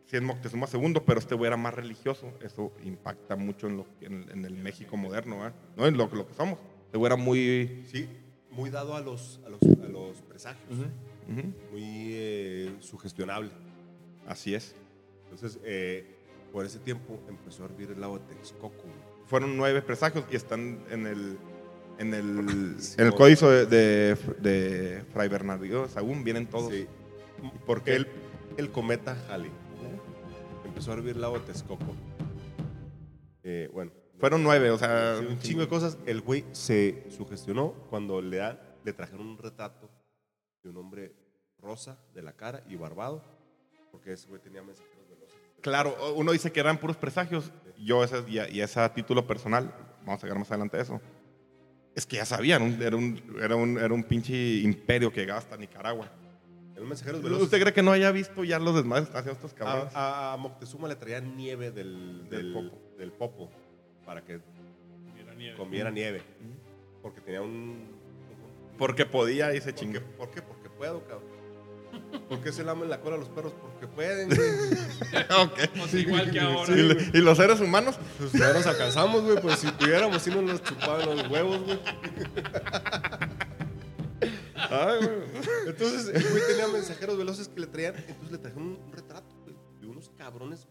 sí es Moctezuma II, pero este güey era más religioso. Eso impacta mucho en, lo, en, en el México moderno. No en lo, lo que somos. Este güey era muy... Sí, muy dado a los, a los, a los presagios. Muy eh, sugestionable. Así es. Entonces, eh, por ese tiempo empezó a hervir el lago de Texcoco. Fueron nueve presagios y están en el, en el, Sí, en el códice de, de, de Fray Bernardino de Sahagún. Vienen todos. Sí. Porque El, el cometa Halley. Empezó a hervir el lago de Texcoco. Eh, bueno. fueron nueve, o sea... Sí, un chingo de cosas. El güey se sugestionó cuando le, dan- le trajeron un retrato de un hombre rosa de la cara y barbado. Porque ese güey tenía mensajeros veloces. Claro, uno dice que eran puros presagios. Yo, ese, y, a- y ese a título personal, vamos a llegar más adelante a eso. Es que ya sabían, un- era, un, era, un, era un pinche imperio que llegaba hasta Nicaragua. Eran mensajeros veloces. ¿Usted cree que no haya visto ya los desmadres haciendo estos cabrones? A, a Moctezuma le traían nieve del, Del del, popo. del popo para que Mira, nieve. comiera nieve. Porque tenía un. Porque podía y se ¿Por qué? chingó. ¿Por qué? Porque puedo, cabrón. ¿Por qué se lamen la cola a los perros? Porque pueden, güey. Ok. Pues igual que ahora. ¿Y, los seres humanos? Pues ya nos alcanzamos, güey. Pues si pudiéramos, si nos los chupaban los huevos, güey. Ay, güey. Entonces, el güey tenía mensajeros veloces que le traían. Entonces le trajeron un retrato, güey, de unos cabrones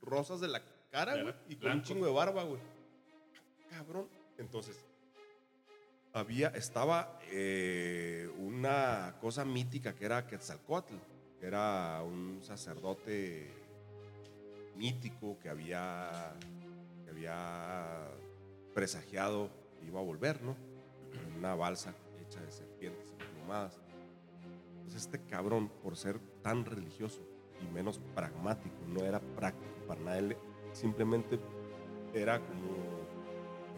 rosas de la cara, güey. Y con un chingo de barba, güey. Cabrón. Entonces, había, estaba eh, una cosa mítica que era Quetzalcoatl, que era un sacerdote mítico que había, que había presagiado que iba a volver, ¿no? Una balsa hecha de serpientes emplumadas. Entonces este cabrón, por ser tan religioso y menos pragmático, no era práctico para nada, él simplemente era como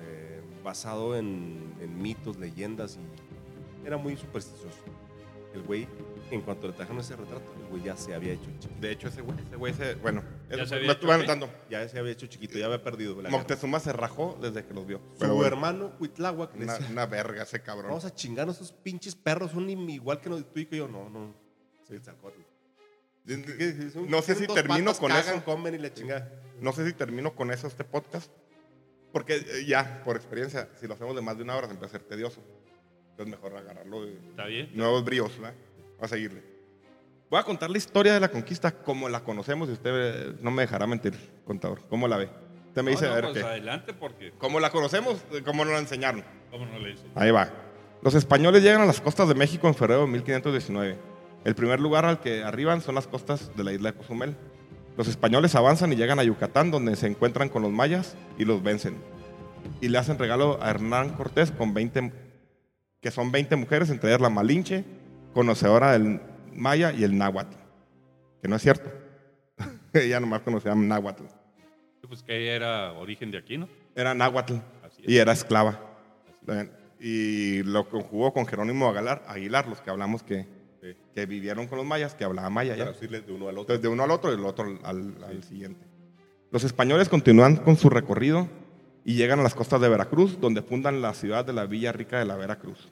eh, basado en, en mitos, leyendas y era muy supersticioso. El güey, en cuanto le trajeron ese retrato, el güey ya se había hecho chiquito. De hecho, ese güey, ese güey, se- bueno, Ya eso se había me hecho estuve qué? anotando. Ya se había hecho chiquito, ya había perdido. la Moctezuma se rajó desde que los vio. Su Pero bueno, hermano Cuitláhuac le una, decía, una verga ese cabrón. vamos a chingarnos esos pinches perros, son igual que no- tú y que yo. No, no, soy Quetzalcóatl. No sé si termino con cagan, eso. comen y la chingada. No sé si termino con eso este podcast. Porque eh, ya, por experiencia, si lo hacemos de más de una hora, se empieza a ser tedioso. Entonces, mejor agarrarlo de ¿Está bien? nuevos bríos, ¿verdad? Vamos a seguirle. Voy a contar la historia de la conquista como la conocemos y usted eh, no me dejará mentir, contador. ¿Cómo la ve? Usted me No, dice, no, a ver pues qué. adelante porque, ¿Cómo la conocemos? eh, ¿Cómo nos la enseñaron? ¿cómo no le dice? Ahí va. Los españoles llegan a las costas de México en febrero de 1519. El primer lugar al que arriban son las costas de la isla de Cozumel. Los españoles avanzan y llegan a Yucatán, donde se encuentran con los mayas y los vencen. Y le hacen regalo a Hernán Cortés con 20, que son 20 mujeres, entre ellas la Malinche, conocedora del maya y el náhuatl. Que no es cierto. Ella nomás conocía náhuatl. Pues que ella era origen de aquí, ¿no? Era náhuatl y era esclava. Y lo conjugó con Jerónimo Aguilar, Aguilar los que hablamos que, Sí. que vivieron con los mayas, que hablaban maya. ya. Traducirle de uno al otro. Entonces, de uno al otro y del otro al, siguiente. Los españoles continúan con su recorrido y llegan a las costas de Veracruz, donde fundan la ciudad de la Villa Rica de la Veracruz.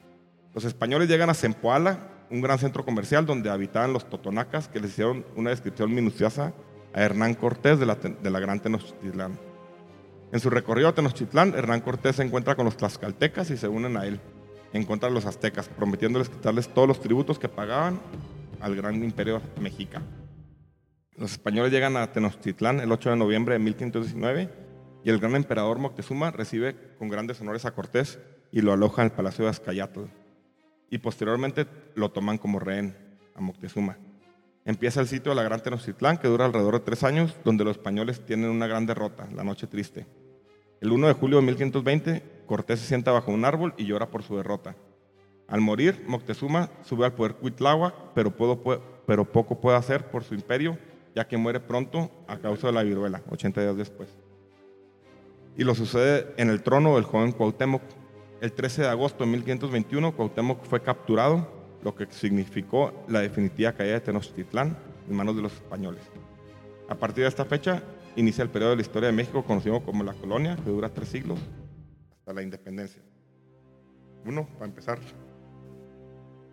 Los españoles llegan a Zempoala, un gran centro comercial donde habitaban los totonacas, que les hicieron una descripción minuciosa a Hernán Cortés de la, de la Gran Tenochtitlán. En su recorrido a Tenochtitlán, Hernán Cortés se encuentra con los tlaxcaltecas y se unen a él en contra de los aztecas, prometiéndoles quitarles todos los tributos que pagaban al gran imperio mexica. Los españoles llegan a Tenochtitlán el 8 de noviembre de 1519 y el gran emperador Moctezuma recibe con grandes honores a Cortés y lo aloja en el palacio de Azcayatl. Y posteriormente lo toman como rehén a Moctezuma. Empieza el sitio de la Gran Tenochtitlán que dura alrededor de tres años, donde los españoles tienen una gran derrota, la Noche Triste. El 1 de julio de 1520, Cortés se sienta bajo un árbol y llora por su derrota. Al morir, Moctezuma sube al poder Cuitláhuac, pero, pero poco puede hacer por su imperio, ya que muere pronto a causa de la viruela, 80 días después. Y lo sucede en el trono del joven Cuauhtémoc. El 13 de agosto de 1521, Cuauhtémoc fue capturado, lo que significó la definitiva caída de Tenochtitlán en manos de los españoles. A partir de esta fecha, inicia el periodo de la historia de México conocido como la colonia, que dura tres siglos hasta la independencia. Uno, para empezar,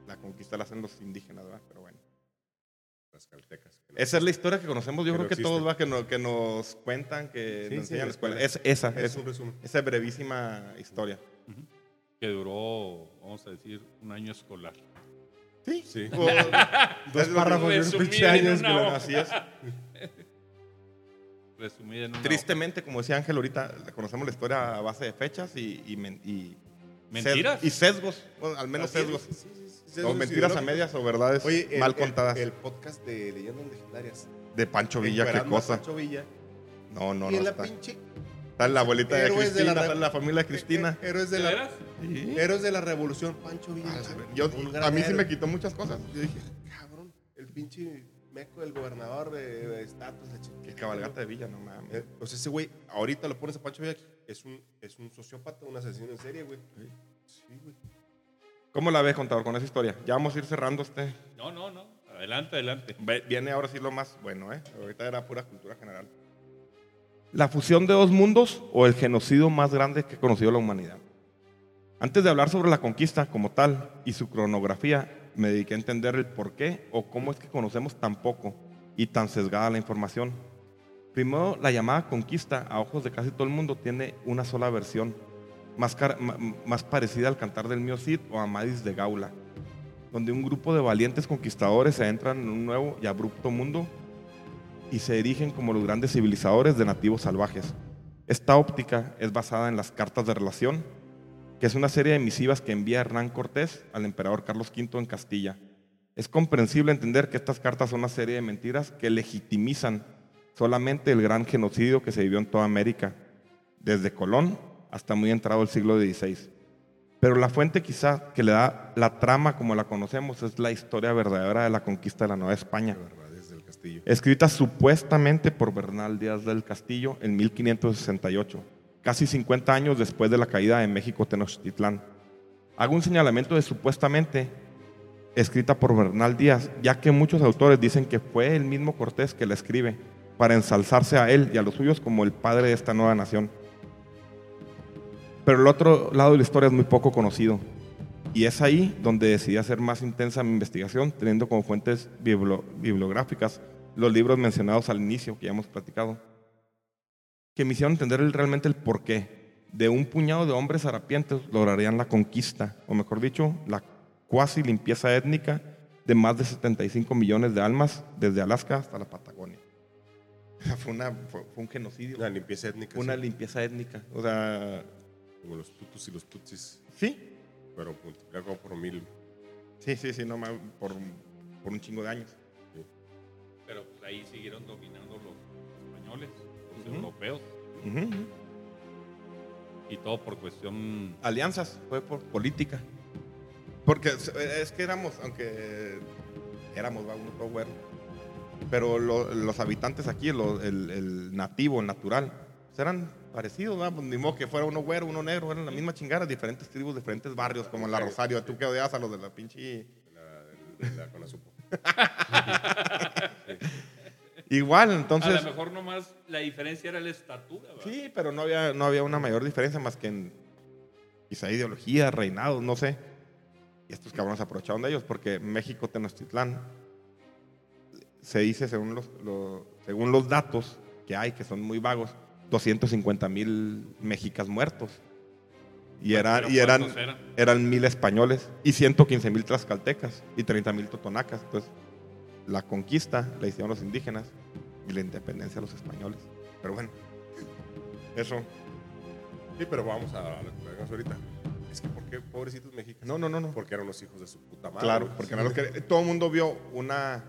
la conquista la hacen los indígenas, ¿verdad? Pero bueno. Las caltecas. Esa es la historia que conocemos, yo Que creo que existe. todos va que, no- que nos cuentan, que Sí, nos sí, enseñan en la la escuela. Es esa, Es es, un resumen. esa brevísima historia. Que duró, vamos a decir, un año escolar. Sí, Sí. O- Dos párrafos de un pinche en año. Así es. Resumida en una Tristemente, como decía Ángel ahorita, conocemos la historia a base de fechas y, y, men- y- ¿Mentiras? y sesgos, bueno, al menos Así es. sesgos. Sí, sí, sí, O mentiras a medias o verdades Oye, el, mal contadas. El, podcast de Leyendas Legendarias. de Pancho Villa, qué cosa. Pancho Villa. No, no, y no en la está. pinche. Está en la abuelita de Héroes de la Cristina, re- está en la familia de Cristina. Héroes de ¿De la? Sí. Héroes de la Revolución, Pancho Villa. A la chico. ver- yo- a mí sí me quitó muchas cosas. Yo dije, Cabrón, el pinche meco del gobernador de, de estatus. qué cabalgata de Villa, no mames. Eh, pues ese güey, ahorita lo pones a Pancho Villa, es un, es un sociópata, un asesino en serie, güey. Sí, güey. ¿Cómo la ves, contador, con esa historia? Ya vamos a ir cerrando este. No, no, no. Adelante, adelante. Ve- Viene ahora sí lo más bueno, ¿eh? Ahorita era pura cultura general. La fusión de dos mundos o el genocidio más grande que ha conocido la humanidad. Antes de hablar sobre la conquista como tal y su cronografía, me dediqué a entender el por qué o cómo es que conocemos tan poco y tan sesgada la información. Primero, la llamada conquista a ojos de casi todo el mundo tiene una sola versión, más, parecida al cantar del mío Cid o Amadis de Gaula, donde un grupo de valientes conquistadores se entran en un nuevo y abrupto mundo y se erigen como los grandes civilizadores de nativos salvajes. Esta óptica es basada en las cartas de relación que es una serie de misivas que envía Hernán Cortés al emperador Carlos V en Castilla. Es comprensible entender que estas cartas son una serie de mentiras que legitimizan solamente el gran genocidio que se vivió en toda América, desde Colón hasta muy entrado el siglo XVI. Pero la fuente quizá que le da la trama como la conocemos es la historia verdadera de la conquista de la Nueva España, escrita supuestamente por Bernal Díaz del Castillo en 1568, casi 50 años después de la caída de México Tenochtitlán. Hago un señalamiento de supuestamente escrita por Bernal Díaz, ya que muchos autores dicen que fue el mismo Cortés que la escribe para ensalzarse a él y a los suyos como el padre de esta nueva nación. Pero el otro lado de la historia es muy poco conocido. Y es ahí donde decidí hacer más intensa mi investigación, teniendo como fuentes bibliográficas los libros mencionados al inicio, que ya hemos platicado, que me hicieron entender el- realmente el porqué de un puñado de hombres harapientos lograrían la conquista, o mejor dicho, la cuasi limpieza étnica de más de 75 millones de almas desde Alaska hasta la Patagonia. Fue, una, fue, fue un genocidio, Una limpieza étnica. una sí, limpieza étnica. O sea, Como los tutus y los tutsis, sí, pero multiplicado por mil. sí, sí, sí, no, ma- por, por un chingo de años. Pero pues, ahí siguieron dominando los españoles, europeos, y todo por cuestión alianzas, fue por política. Porque es- que éramos, aunque éramos, uno todo pero lo- los habitantes aquí, lo- el, el nativo, el natural, pues eran parecidos, ¿va? Pues ni modo que fuera uno güero, uno negro, eran la misma chingada, diferentes tribus, diferentes barrios, como en la Rosario, tú que odias a los de la pinche... La, la, con la supo. Igual, a entonces... lo mejor nomás la diferencia era la estatura, ¿verdad? Sí, pero no había, no había una mayor diferencia más que en quizá ideología, reinados, no sé. Y estos cabrones aprovecharon de ellos porque México Tenochtitlán se dice, según los, lo- según los datos que hay, que son muy vagos, 250 mil mexicas muertos. Y, era- y eran, ¿cuántos eran? eran mil españoles y 115 mil tlaxcaltecas y 30 mil totonacas. Entonces, la conquista la hicieron los indígenas y la independencia los españoles. Pero bueno, eso. Sí, pero vamos a lo que traemos ahorita. Es que, ¿por qué pobrecitos mexicanos? No, no, no, no. Porque eran los hijos de su puta madre. Claro, porque Sí, lo que- todo el mundo vio una,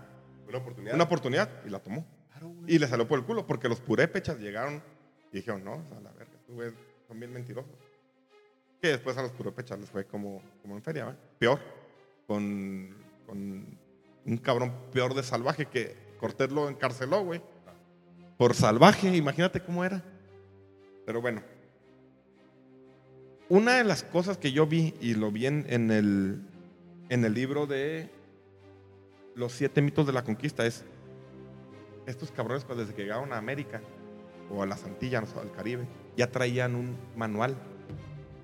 Una oportunidad. una oportunidad y la tomó. Claro. Y le salió por el culo porque los purépechas llegaron y dijeron, no, a la verga, güeyes son bien mentirosos. Que después a los purépechas les fue como, como en feria, ¿va? Peor. Con, con un cabrón peor de salvaje que Cortés lo encarceló, güey. Por salvaje, imagínate cómo era. Pero bueno. Una de las cosas que yo vi, y lo vi en, el, en el libro de Los siete mitos de la conquista, es estos cabrones cuando desde que llegaron a América o a las Antillas o al Caribe, ya traían un manual.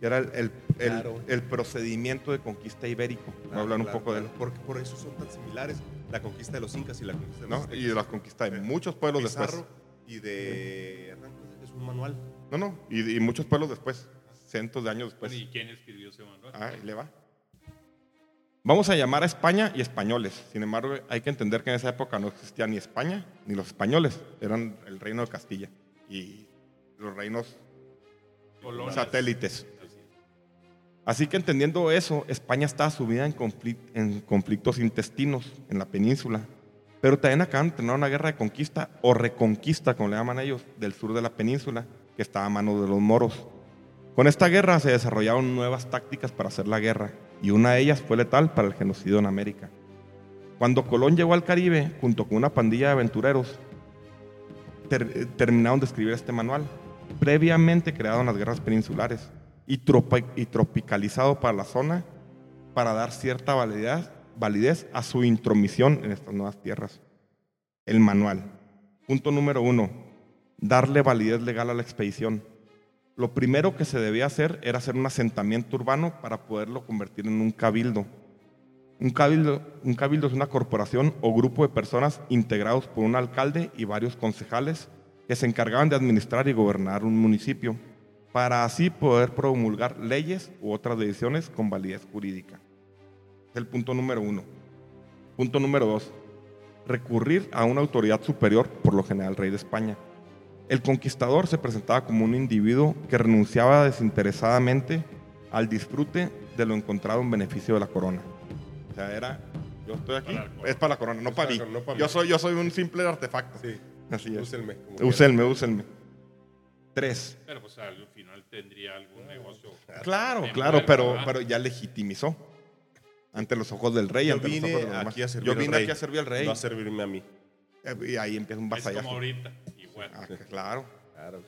Era el- Claro. el procedimiento de conquista ibérico. Voy a hablar un Claro, poco de él. claro. Porque por eso son tan similares la conquista de los incas y la conquista de ¿no? los Y de la conquista de muchos pueblos Pizarro después. y de es un manual. No, no, y, y muchos pueblos después, cientos de años después. ¿Y quién escribió ese manual? Ah, ahí le va. Vamos a llamar a España y españoles. Sin embargo, hay que entender que en esa época no existía ni España ni los españoles. Eran el reino de Castilla y los reinos Colonias. satélites. Así que entendiendo eso, España estaba sumida en, conflic- en conflictos intestinos en la península. Pero también acaban de tener una guerra de conquista o reconquista, como le llaman ellos, del sur de la península, que estaba a mano de los moros. Con esta guerra se desarrollaron nuevas tácticas para hacer la guerra, y una de ellas fue letal para el genocidio en América. Cuando Colón llegó al Caribe, junto con una pandilla de aventureros, ter- terminaron de escribir este manual, previamente creado en las guerras peninsulares y, tropicalizado para la zona para dar cierta validez, validez a su intromisión en estas nuevas tierras. El manual. Punto número uno, darle validez legal a la expedición. Lo primero que se debía hacer era hacer un asentamiento urbano para poderlo convertir en un cabildo. Un cabildo, un cabildo es una corporación o grupo de personas integrados por un alcalde y varios concejales que se encargaban de administrar y gobernar un municipio, para así poder promulgar leyes u otras decisiones con validez jurídica. Es el punto número uno. Punto número dos. Recurrir a una autoridad superior, por lo general rey de España. El conquistador se presentaba como un individuo que renunciaba desinteresadamente al disfrute de lo encontrado en beneficio de la corona. O sea, era, yo estoy aquí, Para es para la corona, no para para mí. corona, no para yo, mí. soy, yo soy un simple artefacto. Sí. Así es. Úsenme. Úsenme, úsenme. Tres. Pero pues al final tendría algún negocio. Claro, claro, pero, pero ya legitimizó. Ante los ojos del rey, Yo ante los vine ojos de los demás. aquí a servir Yo al vine rey, aquí a servir al rey. No a servirme a mí. Eh, Y ahí empieza un Es como ahorita, igual. Ah, claro. Claro.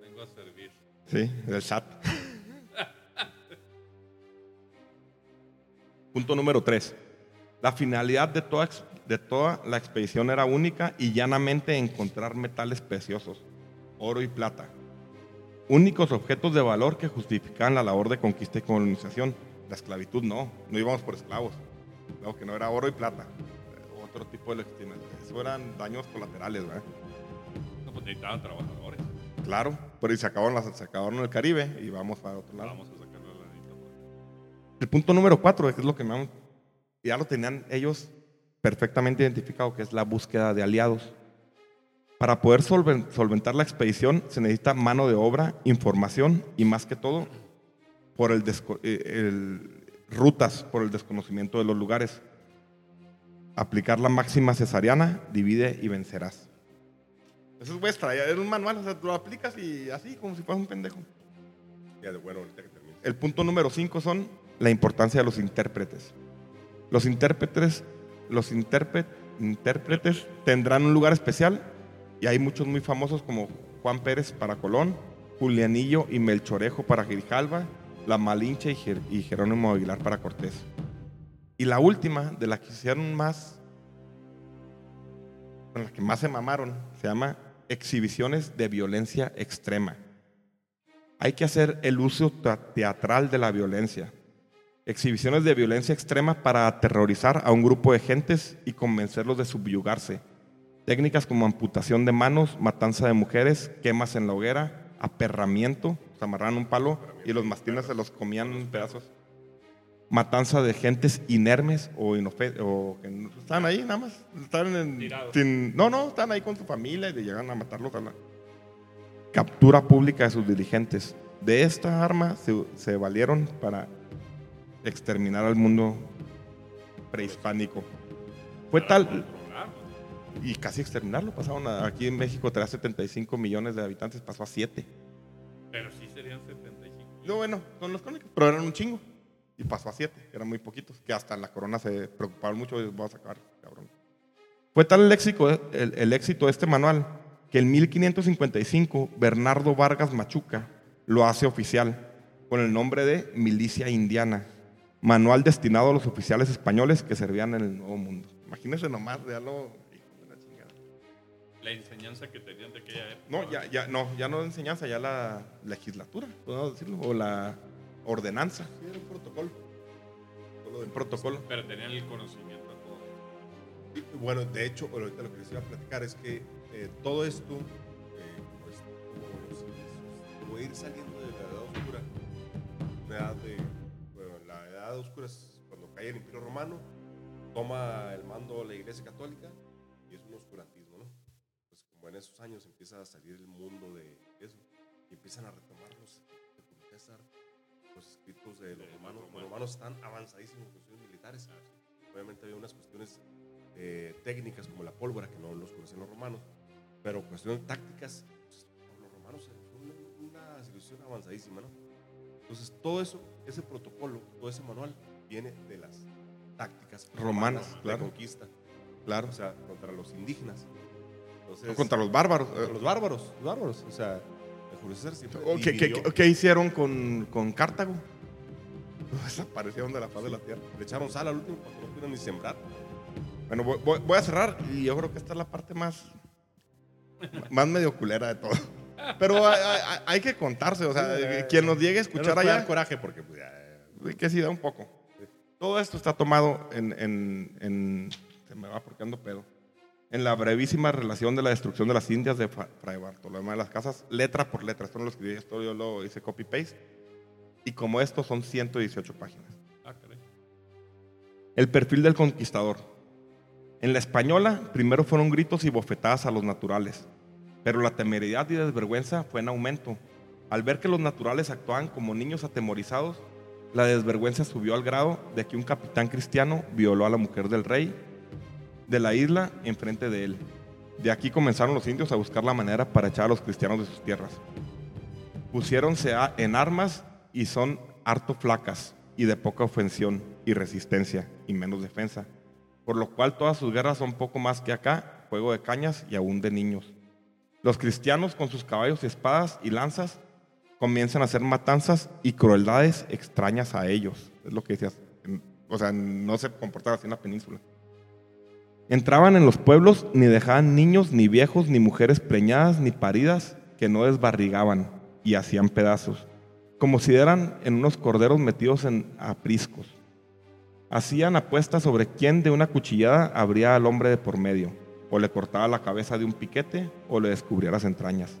Vengo a servir. Sí, del SAT. Punto número 3. La finalidad de toda, de toda la expedición era única y llanamente encontrar metales preciosos, oro y plata. Únicos objetos de valor que justificaban la labor de conquista y colonización. La esclavitud no, no íbamos por esclavos. Claro que no era oro y plata. Otro tipo de legitimación. Eso eran daños colaterales, ¿verdad? No, pues necesitaban trabajadores. Claro, pero y se acabaron, las, se acabaron el Caribe y vamos para otro lado. Vamos a sacarle la por- El punto número cuatro, que es lo que me han- ya lo tenían ellos perfectamente identificado, que es la búsqueda de aliados. Para poder solven- solventar la expedición se necesita mano de obra, información y más que todo por el, eh, el- rutas por el desconocimiento de los lugares. Aplicar la máxima cesariana, divide y vencerás. Eso es vuestra, es un manual, o sea, tú lo aplicas y así, como si fueras un pendejo. Ya de bueno, ahorita que termine. El punto número 5 son la importancia de los intérpretes. Los intérpretes, los intérpre- intérpretes tendrán un lugar especial y hay muchos muy famosos como Juan Pérez para Colón, Julianillo y Melchorejo para Grijalva, La Malinche y, Jer- y Jerónimo Aguilar para Cortés. Y la última, de la que hicieron más, con la que más se mamaron, se llama Exhibiciones de Violencia Extrema. Hay que hacer el uso te- teatral de la violencia. Exhibiciones de violencia extrema para aterrorizar a un grupo de gentes y convencerlos de subyugarse. Técnicas como amputación de manos, matanza de mujeres, quemas en la hoguera, aperramiento, se amarraban un palo y los mastines se los comían en pedazos. Matanza de gentes inermes o, o que están ahí nada más. Están en- sin- no, no, están ahí con su familia y le llegan a matarlos a la, captura pública de sus dirigentes. De esta arma se, se valieron para exterminar al mundo prehispánico. Fue tal. Y casi exterminarlo, pasaron a- aquí en México tenía 75 millones de habitantes, pasó a 7. Pero sí serían 75. No, bueno, son los crónicos, pero eran un chingo. Y pasó a 7, eran muy poquitos, que hasta en la corona se preocuparon mucho y voy a sacar, cabrón. Fue tal el éxito, el, el éxito de este manual que en 1555 Bernardo Vargas Machuca lo hace oficial con el nombre de Milicia Indiana, manual destinado a los oficiales españoles que servían en el Nuevo Mundo. Imagínense nomás, ya lo... La enseñanza que tenían de aquella época. No, ya, ya, no, ya no enseñanza, ya la legislatura, podemos decirlo, o la ordenanza. Sí, era un protocolo. Un protocolo. Pero tenían el conocimiento a todo. Bueno, de hecho, ahorita lo que les iba a platicar es que eh, todo esto, eh, como, es- como ir saliendo de la edad oscura, una edad de, bueno, la edad oscura es cuando cae el Imperio Romano, toma el mando la Iglesia Católica en esos años empieza a salir el mundo de eso y empiezan a retomar los, de Julio César, los escritos de los romanos. Los romanos están avanzadísimos en cuestiones militares. Obviamente había unas cuestiones eh, técnicas como la pólvora, que no los conocen los romanos, pero cuestiones tácticas, pues, los romanos fue una, una civilización avanzadísima, ¿no? Entonces, todo eso, ese protocolo, todo ese manual, viene de las tácticas Romanas, de claro. conquista, Claro. o sea, contra los indígenas. Entonces, contra los bárbaros. eh, contra los bárbaros, los bárbaros, o sea, el Julio César siempre ¿O ¿Qué, qué- qué- hicieron con, con Cartago? Desaparecieron de la faz de la tierra. le echaron sal al último para que no pudieran ni sembrar. Bueno, voy, voy- voy a cerrar y yo creo que esta es la parte más, más medio culera de todo. Pero hay, hay- hay que contarse, o sea, quien nos llegue a escuchar dar allá, coraje porque pues, ya, que sí da un poco. Todo esto está tomado en, en- en- se me va porque ando pedo, en la brevísima relación de la destrucción de las Indias de Fra- Fray Bartolomé de las Casas, letra por letra. Esto no lo escribí, esto yo lo hice copy-paste. Y como esto son 118 páginas. Ah. El perfil del conquistador. En la española, primero fueron gritos y bofetadas a los naturales, pero la temeridad y desvergüenza fue en aumento. Al ver que los naturales actuaban como niños atemorizados, la desvergüenza subió al grado de que un capitán cristiano violó a la mujer del rey de la isla enfrente de él. De aquí comenzaron los indios a buscar la manera para echar a los cristianos de sus tierras. Pusiéronse en armas y son harto flacas y de poca ofensión y resistencia y menos defensa, por lo cual todas sus guerras son poco más que acá, juego de cañas y aún de niños. Los cristianos con sus caballos, espadas y lanzas comienzan a hacer matanzas y crueldades extrañas a ellos. Es lo que decías. O sea, no se comportaba así en la península. Entraban en los pueblos, ni dejaban niños, ni viejos, ni mujeres preñadas, ni paridas, que no desbarrigaban y hacían pedazos, como si eran en unos corderos metidos en apriscos. Hacían apuestas sobre quién de una cuchillada abría al hombre de por medio, o le cortaba la cabeza de un piquete, o le descubría las entrañas.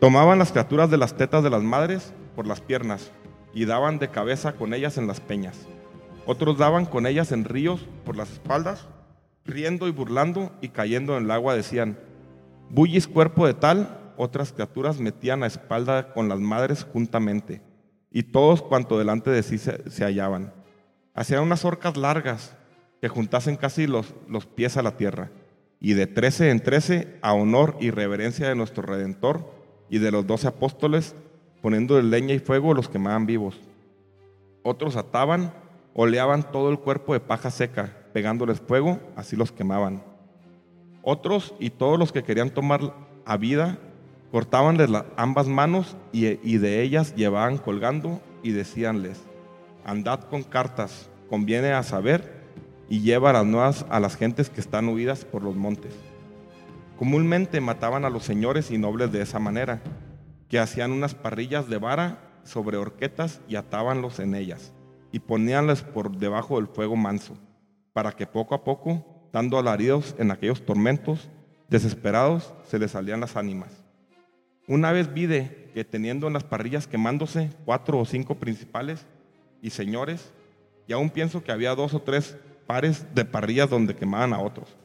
Tomaban las criaturas de las tetas de las madres por las piernas y daban de cabeza con ellas en las peñas. Otros daban con ellas en ríos por las espaldas, riendo y burlando y cayendo en el agua decían, bullis cuerpo de tal, otras criaturas metían a espalda con las madres juntamente, y todos cuanto delante de sí se, hallaban. Hacían unas orcas largas que juntasen casi los, los pies a la tierra, y de trece en trece, a honor y reverencia de nuestro Redentor y de los doce apóstoles, poniendo leña y fuego los quemaban vivos. Otros ataban, oleaban todo el cuerpo de paja seca, pegándoles fuego, así los quemaban. Otros y todos los que querían tomar a vida, cortabanles las ambas manos y, y de ellas llevaban colgando y decíanles, andad con cartas, conviene a saber, y lleva las nuevas a las gentes que están huidas por los montes. Comúnmente mataban a los señores y nobles de esa manera, que hacían unas parrillas de vara sobre horquetas y atábanlos en ellas, y poníanles por debajo del fuego manso, para que poco a poco, dando alaridos en aquellos tormentos, desesperados, se les salían las ánimas. Una vez vide que teniendo en las parrillas quemándose cuatro o cinco principales y señores, y aún pienso que había dos o tres pares de parrillas donde quemaban a otros.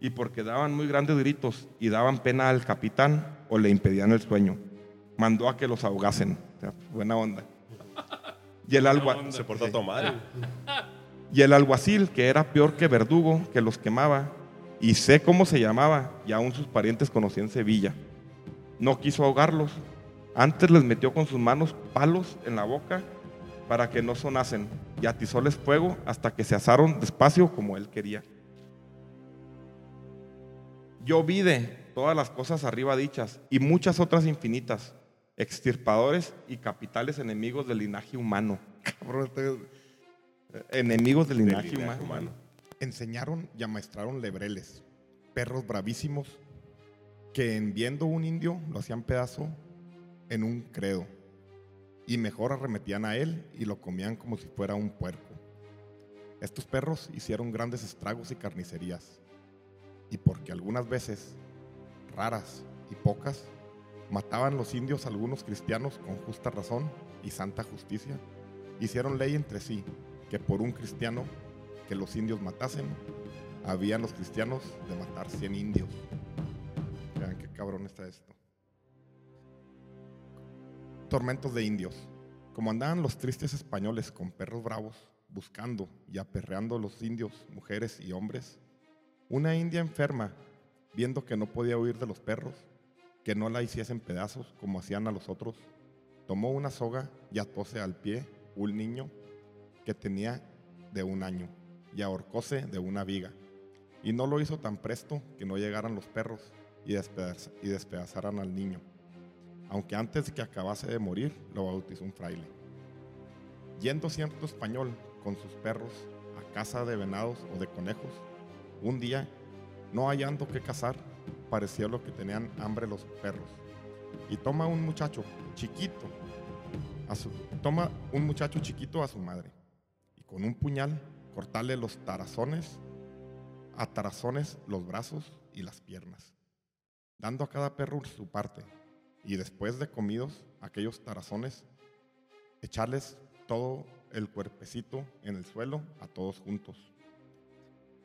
Y porque daban muy grandes gritos y daban pena al capitán o le impedían el sueño, mandó a que los ahogasen. O sea, buena onda. Y el, algua- Se portó a tomar. Y el alguacil, que era peor que verdugo, que los quemaba, y sé cómo se llamaba, y aún sus parientes conocían Sevilla. No quiso ahogarlos, antes les metió con sus manos palos en la boca para que no sonasen, y atizóles fuego hasta que se asaron despacio como él quería. Yo vi de todas las cosas arriba dichas, y muchas otras infinitas, extirpadores y capitales enemigos del linaje humano. Enemigos del linaje, linaje humano. humano. Enseñaron y amaestraron lebreles, perros bravísimos, que en viendo un indio lo hacían pedazo en un credo, y mejor arremetían a él y lo comían como si fuera un puerco. Estos perros hicieron grandes estragos y carnicerías, y porque algunas veces, raras y pocas, mataban los indios a algunos cristianos con justa razón y santa justicia, hicieron ley entre sí que por un cristiano que los indios matasen, habían los cristianos de matar 100 indios. Vean qué cabrón está esto. Tormentos de indios. Como andaban los tristes españoles con perros bravos, buscando y aperreando a los indios, mujeres y hombres, una india enferma, viendo que no podía huir de los perros, que no la hiciesen pedazos como hacían a los otros, tomó una soga y atóse al pie un niño que tenía de un año y ahorcóse de una viga. Y no lo hizo tan presto que no llegaran los perros y, despedaz- y despedazaran al niño. Aunque antes de que acabase de morir, lo bautizó un fraile. Yendo cierto español con sus perros a casa de venados o de conejos, un día, no hallando qué cazar, pareció lo que tenían hambre los perros. Y toma un muchacho chiquito, a su, toma un muchacho chiquito a su madre con un puñal cortarle los tarazones, a tarazones los brazos y las piernas, dando a cada perro su parte, y después de comidos aquellos tarazones, echarles todo el cuerpecito en el suelo a todos juntos.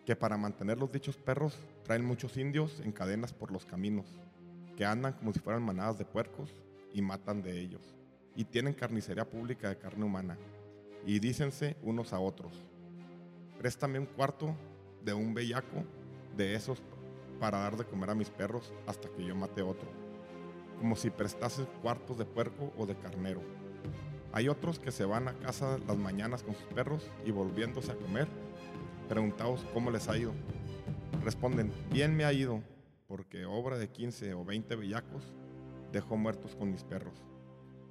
Que para mantener los dichos perros traen muchos indios en cadenas por los caminos, que andan como si fueran manadas de puercos y matan de ellos. Y tienen carnicería pública de carne humana. Y dícense unos a otros, préstame un cuarto de un bellaco de esos para dar de comer a mis perros hasta que yo mate otro. Como si prestases cuartos de puerco o de carnero. Hay otros que se van a casa las mañanas con sus perros y volviéndose a comer, preguntaos cómo les ha ido. Responden, bien me ha ido, porque obra de 15 o 20 bellacos dejo muertos con mis perros.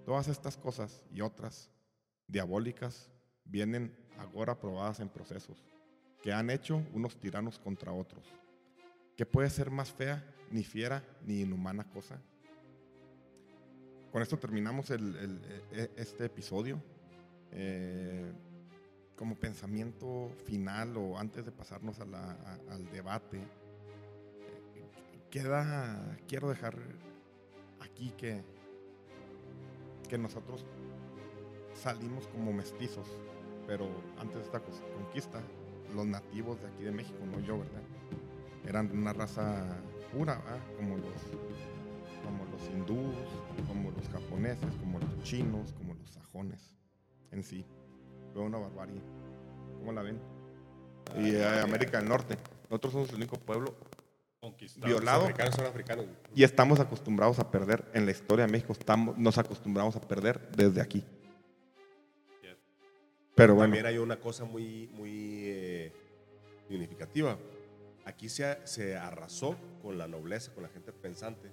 Todas estas cosas y otras diabólicas vienen ahora probadas en procesos que han hecho unos tiranos contra otros. ¿Qué puede ser más fea, ni fiera, ni inhumana cosa? Con esto terminamos e- este episodio. Eh, como pensamiento final o antes de pasarnos al debate, queda, quiero dejar aquí que, que nosotros salimos como mestizos, pero antes de esta conquista, los nativos de aquí de México, no yo, ¿verdad? Eran una raza pura, ¿verdad? como los, como los hindús, como los japoneses, como los chinos, como los sajones en sí. Fue una barbarie. ¿Cómo la ven? Y eh, América del Norte. Nosotros somos el único pueblo Conquistado. Violado. Africanos son africanos. y estamos acostumbrados a perder en la historia de México. Estamos, nos acostumbramos a perder desde aquí. Pero bueno, También hay una cosa muy, muy eh, significativa. Aquí se, se arrasó con la nobleza, con la gente pensante,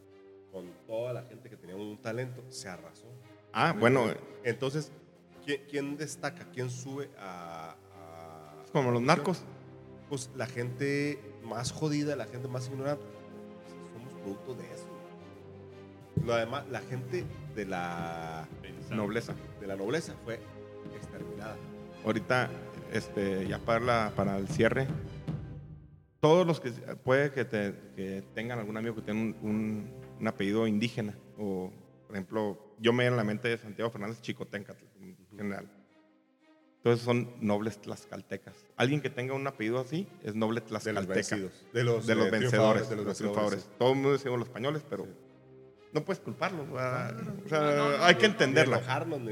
con toda la gente que tenía un talento, se arrasó. ah, bueno, Entonces, ¿quién, quién destaca? ¿Quién sube a, como los narcos. Pues la gente más jodida, la gente más ignorante. pues, somos producto de eso. Lo además, la gente de la. Nobleza. de la nobleza fue exterminada. Ahorita, este, ya para, la- para el cierre, todos los que puede que, te- que tengan algún amigo que tenga un, un- un apellido indígena, o por ejemplo, yo me viene a la mente de Santiago Fernández Chicotencatl en general. Entonces son nobles tlaxcaltecas. Alguien que tenga un apellido así es noble De los tlaxcalteca. De los, de los eh, vencedores, triunfadores, de los triunfadores. Todo el mundo decimos los españoles, pero no puedes culparlos. O sea, No, no, no, hay que entenderla.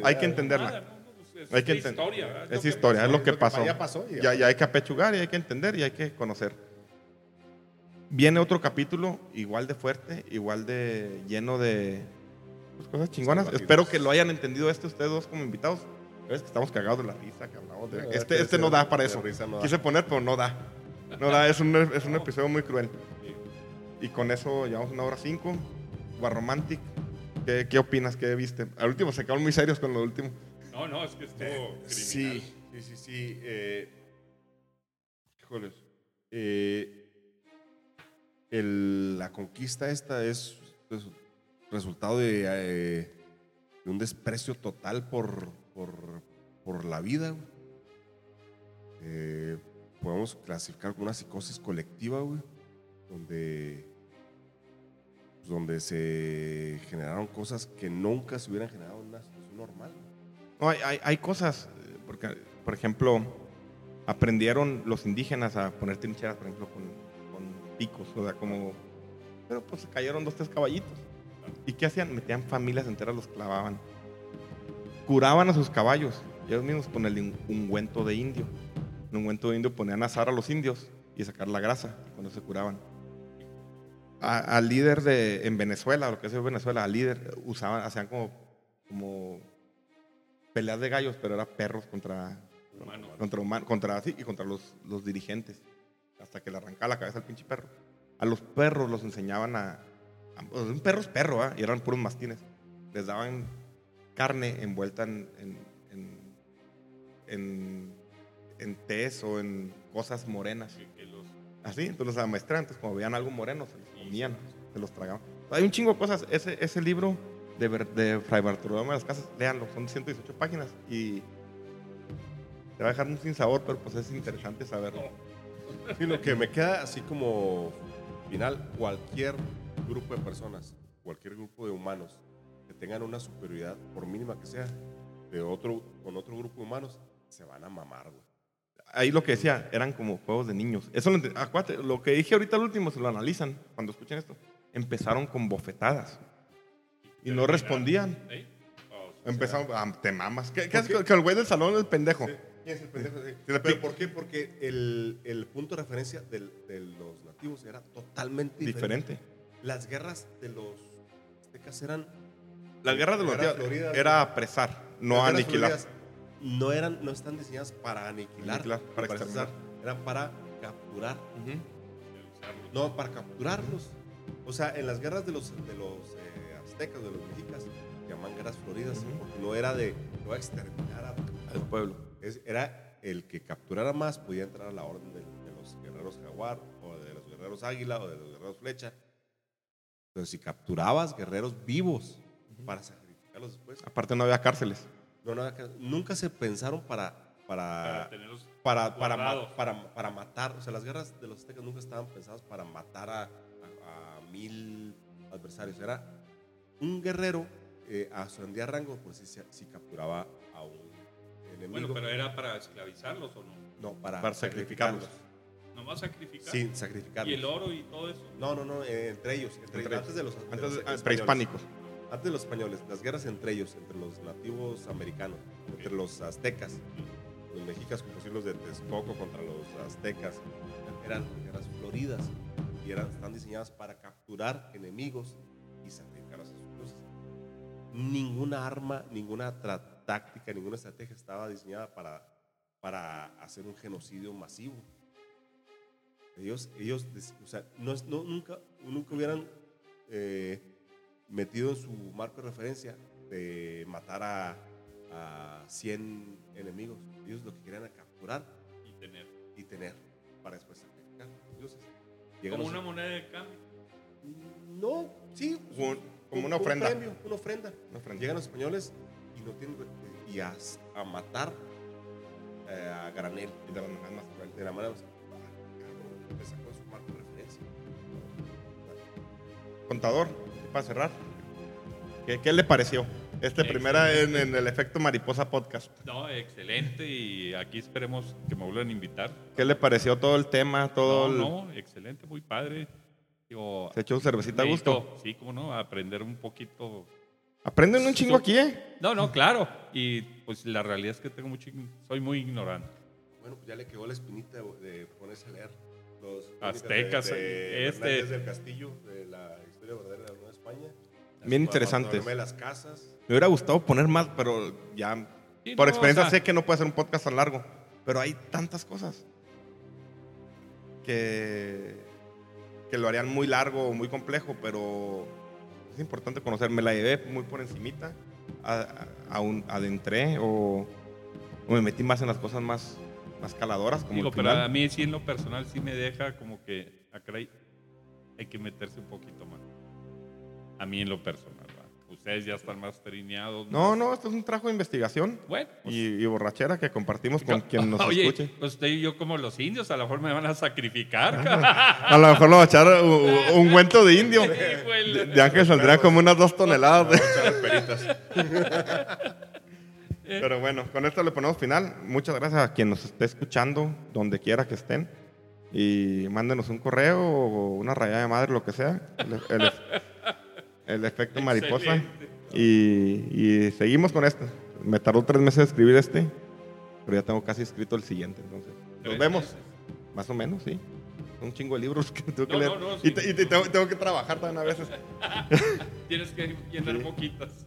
Hay que entenderla. Es Hay que es historia. ¿verdad? Es lo que historia, es lo que Lo que pasó. ya pasó ya Ya, ya hay que apechugar y hay que entender y hay que conocer. Viene otro capítulo igual de fuerte, igual de lleno de pues, cosas chingonas. Espero que lo hayan entendido este ustedes dos como invitados. Es que estamos cagados de la risa, que hablamos de... No, Este, este no da para eso. da. Quise poner, pero no da. No da, es un, es un episodio muy cruel. Y con eso llevamos una hora cinco. Guarromantic. ¿Qué, ¿Qué opinas? ¿Qué viste? Al último se quedaron muy serios con lo último. No, no, es que estuvo criminal. Sí, sí, sí, sí. Eh, híjoles. Eh, el- la conquista esta es, es resultado de, eh, de un desprecio total por, por, por la vida. Eh, podemos clasificar como una psicosis colectiva, güey, donde, pues, donde se generaron cosas que nunca se hubieran generado en una situación normal. No, hay, hay, hay cosas, eh, porque, por ejemplo, aprendieron los indígenas a poner trincheras, por ejemplo, con, con picos, o sea, como... Pero pues se cayeron dos, tres caballitos. ¿Y qué hacían? Metían familias enteras, los clavaban. Curaban a sus caballos, ellos mismos con el un- ungüento de indio. El ungüento de indio ponían a asar a los indios y sacar la grasa, cuando se curaban. Al líder de, en Venezuela, lo que es Venezuela, al líder usaban, hacían como, como peleas de gallos, pero era perros contra, Humano. contra humanos, contra sí, y contra los, los dirigentes, hasta que le arrancaba la cabeza al pinche perro. A los perros los enseñaban a, a- pues, un perro es perro, ¿ah? y eran puros mastines. Les daban carne envuelta en, en, en, en, en tés o en cosas morenas. Que- que los- Así, entonces los amaestraban, entonces como veían algo moreno, se los comían, se los tragaban. Hay un chingo de cosas. Ese, ese libro de, de Fray Bartolomé de las Casas, léanlo, son 118 páginas y te va a dejar un sin sabor, pero pues es interesante saberlo. Sí, lo que me queda así como final, cualquier grupo de personas, cualquier grupo de humanos que tengan una superioridad, por mínima que sea, de otro, con otro grupo de humanos, se van a mamar, güey. Ahí lo que decía, eran como juegos de niños. Eso lo, lo que dije ahorita al último, se lo analizan cuando escuchen esto. Empezaron con bofetadas. Y no respondían. ¿Sí? Empezamos, ah, te mamas. ¿Qué, qué haces que el güey del salón es el pendejo? ¿Quién es el pendejo? Sí. Sí, ¿Pero por qué? Porque el, el punto de referencia del- de los nativos era totalmente diferente. Diferente. Las guerras de los aztecas eran... La guerra de los nativos era apresar, no las guerras aniquilar. floridas No, eran, no están diseñadas para aniquilar, Aniquilar, para exterminar, eran para capturar. Ujú. No, para capturarlos. O sea, en las guerras de los, de los eh, aztecas, de los mexicas, guerras floridas, Ujú. porque no era de, no a exterminar a Al pueblo. es- era el que capturara más podía entrar a la orden de, de los guerreros jaguar o de los guerreros águila o de los guerreros flecha. Entonces, si capturabas guerreros vivos para sacrificarlos después, Aparte no había cárceles. no, no, acá- nunca se pensaron para, Para para, para, para, para, para matar. O sea, las guerras de los aztecas nunca estaban pensadas para matar a, a- a mil adversarios. Era un guerrero eh, ascendía a rango por si, se- si capturaba a un enemigo. Bueno, pero era para esclavizarlos o no. no, para, Para sacrificarlos. Nomás sacrificar. Sin sacrificarlos. Y el oro y todo eso. No, no, no, eh, entre ellos. Entre, Entre antes de los, Antes los de- ah, españoles. prehispánicos. Antes de los españoles, las guerras entre ellos, entre los nativos americanos, entre los aztecas, los mexicas, como decir los de Texcoco contra los aztecas, eran guerras floridas y eran, están diseñadas para capturar enemigos Ninguna arma, ninguna táctica, ninguna estrategia estaba diseñada para, para hacer un genocidio masivo. Ellos, ellos o sea, no, es- no- nunca, nunca hubieran eh, metido en su marco de referencia de matar a, a 100 enemigos. Ellos lo que querían era capturar Y tener. y tener para después sacrificar Como los- una moneda de cambio. No, sí. Como una un ofrenda. premio, una ofrenda. Una ofrenda. Llegan los españoles y no tienen y a, a matar eh, a granel Y de las maneras más crueles. de la manera más- ah, cabrón, le sacó su marco de referencia. Contador, para cerrar. ¿Qué, qué le pareció? Este primera en, en el efecto mariposa podcast. No, excelente. Y aquí esperemos que me vuelvan a invitar. ¿Qué le pareció todo el tema? Todo el- No, no, excelente, muy padre. Digo, ¿Se echó cervecita a gusto? Sí, como no, aprender un poquito. Aprenden un chingo aquí, ¿eh? No, no, claro. Y pues la realidad es que tengo mucho, soy muy ignorante. Bueno, pues ya le quedó la espinita de, ponerse a leer los Aztecas, de, de este- del Castillo, de la historia verdadera de la Nueva España. Bien las casas. Me hubiera gustado poner más, pero ya. Sí, por no, experiencia o sea, sé que no puede ser un podcast tan largo. Pero hay tantas cosas que, que lo harían muy largo o muy complejo, pero es importante conocer. Me la llevé muy por encimita, a- adentré o, o me metí más en las cosas más, más caladoras. Como Digo, pero a mí sí en lo personal sí me deja como que acá hay, hay que meterse un poquito más. A mí en lo personal. Ya están más trineados. No, no, esto es un trabajo de investigación Bueno, pues, y, y borrachera que compartimos con quien nos Oye, escuche. pues usted y yo como los indios, a lo mejor me van a sacrificar. A lo mejor lo va a echar un, cuento de indio. De, de Ángel saldría como unas dos toneladas. de-. Pero bueno, con esto le ponemos final. Muchas gracias a quien nos esté escuchando, donde quiera que estén. Y mándenos un correo o una rayada de madre, lo que sea. El, el- el efecto mariposa. Y, y seguimos con esto. Me tardó tres meses escribir este, pero ya tengo casi escrito el siguiente. Entonces, nos vemos. meses. Más o menos, sí. Un chingo de libros que tengo que No, leer. no, no, y sí. te- y te- tengo, tengo que trabajar también a veces. Tienes que llenar Sí. poquitas.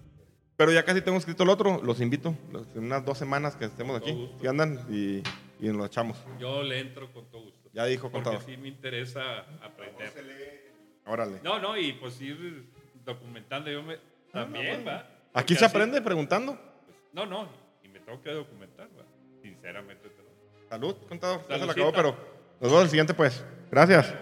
Pero ya casi tengo escrito el otro, los invito. En unas dos semanas que estemos aquí, si andan y, y nos lo echamos. Yo le entro con todo gusto. Ya dijo Porque contador. sí me interesa aprender. Órale. No, no, y pues ir documentando. Yo me, también, ¿va? Aquí se así- aprende preguntando. pues, no, no, y me tengo que documentar, ¿va? Sinceramente te lo Salud, contador. Ya se lo acabó, pero nos vemos el siguiente, pues. Gracias.